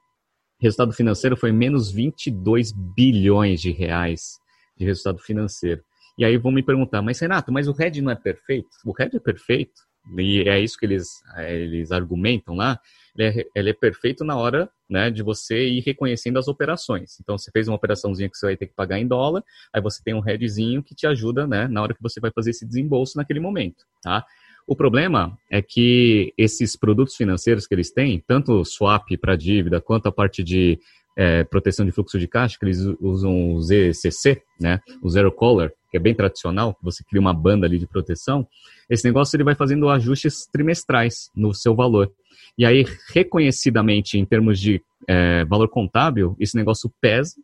resultado financeiro foi menos 22 bilhões de reais de resultado financeiro. E aí vão me perguntar, mas Renato, mas o RED não é perfeito? O RED é perfeito, e é isso que eles, é, eles argumentam lá, ele é, ele é, perfeito na hora né, de você ir reconhecendo as operações. Então, você fez uma operaçãozinha que você vai ter que pagar em dólar, aí você tem um headzinho que te ajuda né, na hora que você vai fazer esse desembolso naquele momento. Tá? O problema é que esses produtos financeiros que eles têm, tanto o swap para dívida, quanto a parte de é, proteção de fluxo de caixa, que eles usam o ZCC, né, o Zero Collar, que é bem tradicional, você cria uma banda ali de proteção, esse negócio ele vai fazendo ajustes trimestrais no seu valor. E aí, reconhecidamente, em termos de é, valor contábil, esse negócio pesa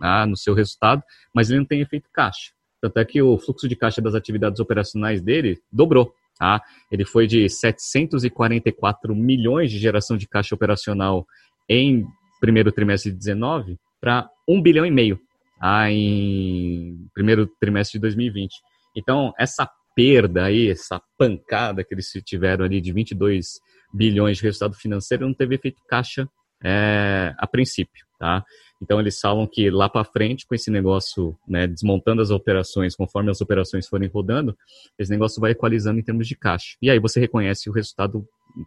ah, no seu resultado, mas ele não tem efeito caixa. Tanto é que o fluxo de caixa das atividades operacionais dele dobrou. Tá? Ele foi de 744 milhões de geração de caixa operacional em primeiro trimestre de 19 para 1 bilhão e meio ah, em primeiro trimestre de 2020. Então, essa perda aí, essa pancada que eles tiveram ali de 22 bilhões de resultado financeiro não teve efeito caixa é, a princípio, tá? Então eles falam que lá para frente, com esse negócio, né, desmontando as operações, conforme as operações forem rodando, esse negócio vai equalizando em termos de caixa. E aí você reconhece o resultado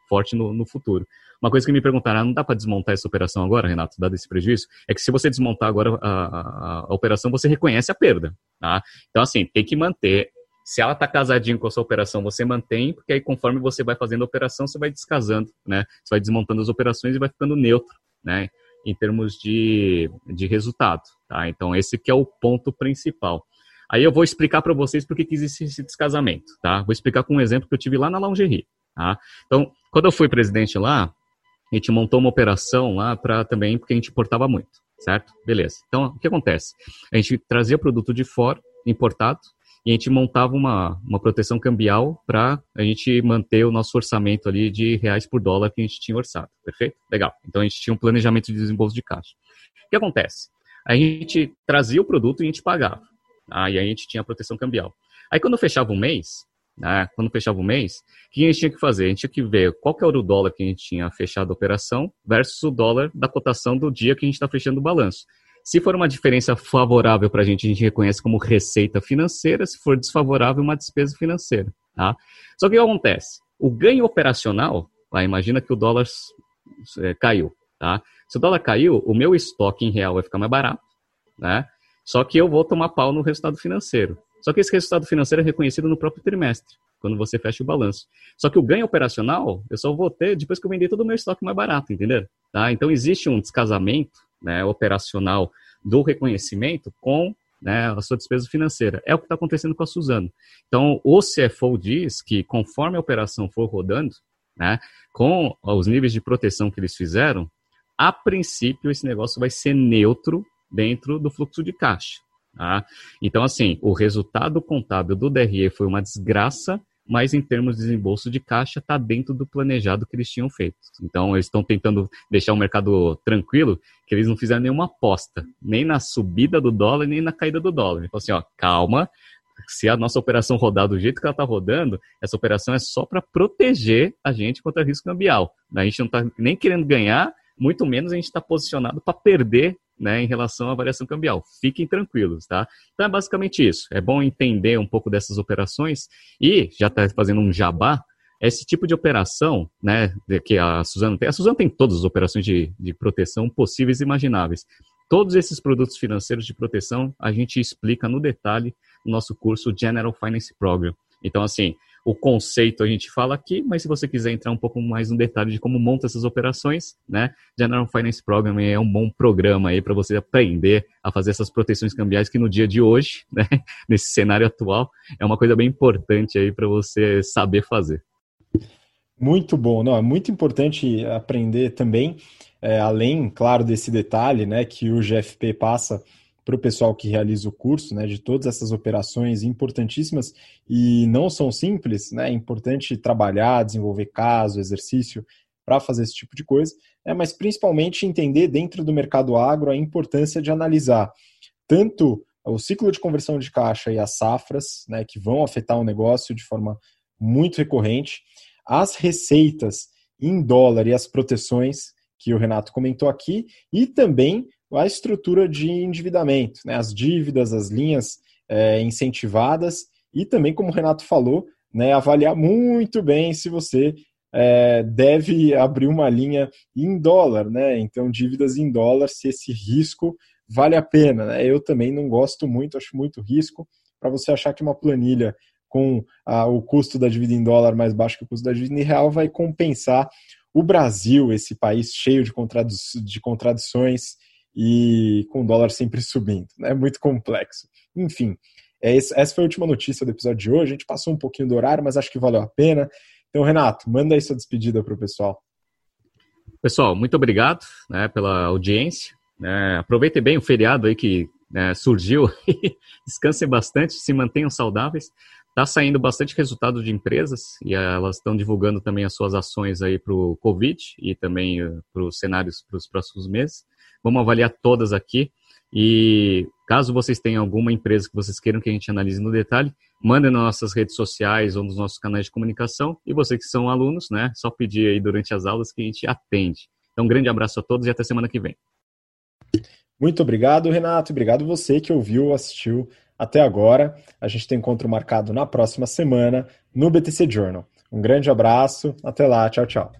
forte no, no futuro. Uma coisa que me perguntaram, ah, não dá para desmontar essa operação agora, Renato, dado esse prejuízo? É que se você desmontar agora a, a, a operação, você reconhece a perda, tá? Então, assim, tem que manter se ela está casadinha com a sua operação, você mantém, porque aí conforme você vai fazendo a operação, você vai descasando, né? Você vai desmontando as operações e vai ficando neutro, né? Em termos de, de resultado, tá? Então, esse que é o ponto principal. Aí eu vou explicar para vocês por que existe esse descasamento, tá? Vou explicar com um exemplo que eu tive lá na Lingerie, tá? Então, quando eu fui presidente lá, a gente montou uma operação lá para também, porque a gente importava muito, certo? Beleza. Então, o que acontece? A gente trazia produto de fora, importado, e a gente montava uma, uma proteção cambial para a gente manter o nosso orçamento ali de reais por dólar que a gente tinha orçado, perfeito? Legal. Então, a gente tinha um planejamento de desembolso de caixa. O que acontece? A gente trazia o produto e a gente pagava. Tá? E aí a gente tinha a proteção cambial. Aí, quando fechava um mês, né, quando fechava o mês, o que a gente tinha que fazer? A gente tinha que ver qual que era o dólar que a gente tinha fechado a operação versus o dólar da cotação do dia que a gente está fechando o balanço. Se for uma diferença favorável para a gente, a gente reconhece como receita financeira, se for desfavorável, uma despesa financeira. Tá? Só que o que acontece? O ganho operacional, lá, imagina que o dólar é, caiu. Tá? Se o dólar caiu, o meu estoque em real vai ficar mais barato, né? Só que eu vou tomar pau no resultado financeiro. Só que esse resultado financeiro é reconhecido no próprio trimestre, quando você fecha o balanço. Só que o ganho operacional, eu só vou ter depois que eu vender todo o meu estoque mais barato, entendeu? Tá? Então existe um descasamento né, operacional do reconhecimento com né, a sua despesa financeira. É o que está acontecendo com a Suzano. Então, o CFO diz que conforme a operação for rodando, né, com os níveis de proteção que eles fizeram, a princípio esse negócio vai ser neutro dentro do fluxo de caixa. Tá? Então, assim, o resultado contábil do DRE foi uma desgraça, mas em termos de desembolso de caixa, está dentro do planejado que eles tinham feito. Então, eles estão tentando deixar o mercado tranquilo, que eles não fizeram nenhuma aposta, nem na subida do dólar, nem na caída do dólar. Falou assim, ó, calma, se a nossa operação rodar do jeito que ela está rodando, essa operação é só para proteger a gente contra risco cambial. A gente não está nem querendo ganhar, muito menos a gente está posicionado para perder né, em relação à variação cambial. Fiquem tranquilos, tá? Então é basicamente isso. É bom entender um pouco dessas operações e já está fazendo um jabá. Esse tipo de operação, né, que a Suzana tem, a Suzana tem todas as operações de, de proteção possíveis e imagináveis. Todos esses produtos financeiros de proteção a gente explica no detalhe no nosso curso General Finance Program. Então, assim, o conceito a gente fala aqui, mas se você quiser entrar um pouco mais no detalhe de como monta essas operações, né, General Finance Program é um bom programa aí para você aprender a fazer essas proteções cambiais que no dia de hoje, né, nesse cenário atual, é uma coisa bem importante aí para você saber fazer. Muito bom, não, é muito importante aprender também, é, além, claro, desse detalhe, né, que o GFP passa para o pessoal que realiza o curso, né, de todas essas operações importantíssimas e não são simples, né, é importante trabalhar, desenvolver caso, exercício para fazer esse tipo de coisa, né, mas principalmente entender dentro do mercado agro a importância de analisar tanto o ciclo de conversão de caixa e as safras, né, que vão afetar o negócio de forma muito recorrente, as receitas em dólar e as proteções que o Renato comentou aqui, e também a estrutura de endividamento, né, as dívidas, as linhas é, incentivadas e também, como o Renato falou, né, avaliar muito bem se você é, deve abrir uma linha em dólar, né? Então, dívidas em dólar, se esse risco vale a pena. Né? Eu também não gosto muito, acho muito risco para você achar que uma planilha com a, o custo da dívida em dólar mais baixo que o custo da dívida em real vai compensar o Brasil, esse país cheio de, contradi de contradições e com o dólar sempre subindo. É né? muito complexo. Enfim, é essa foi a última notícia do episódio de hoje. A gente passou um pouquinho do horário, mas acho que valeu a pena. Então, Renato, manda aí sua despedida para o pessoal. Pessoal, muito obrigado né, pela audiência. É, aproveitem bem o feriado aí que né, surgiu. Descansem bastante, se mantenham saudáveis. Está saindo bastante resultado de empresas e elas estão divulgando também as suas ações aí para o Covid e também uh, para os cenários para os próximos meses. Vamos avaliar todas aqui. E caso vocês tenham alguma empresa que vocês queiram que a gente analise no detalhe, mandem nas nossas redes sociais ou nos nossos canais de comunicação. E vocês que são alunos, né, só pedir aí durante as aulas que a gente atende. Então, um grande abraço a todos e até semana que vem. Muito obrigado, Renato. Obrigado você que ouviu, assistiu até agora. A gente tem encontro marcado na próxima semana no BTC Journal. Um grande abraço, até lá, tchau, tchau.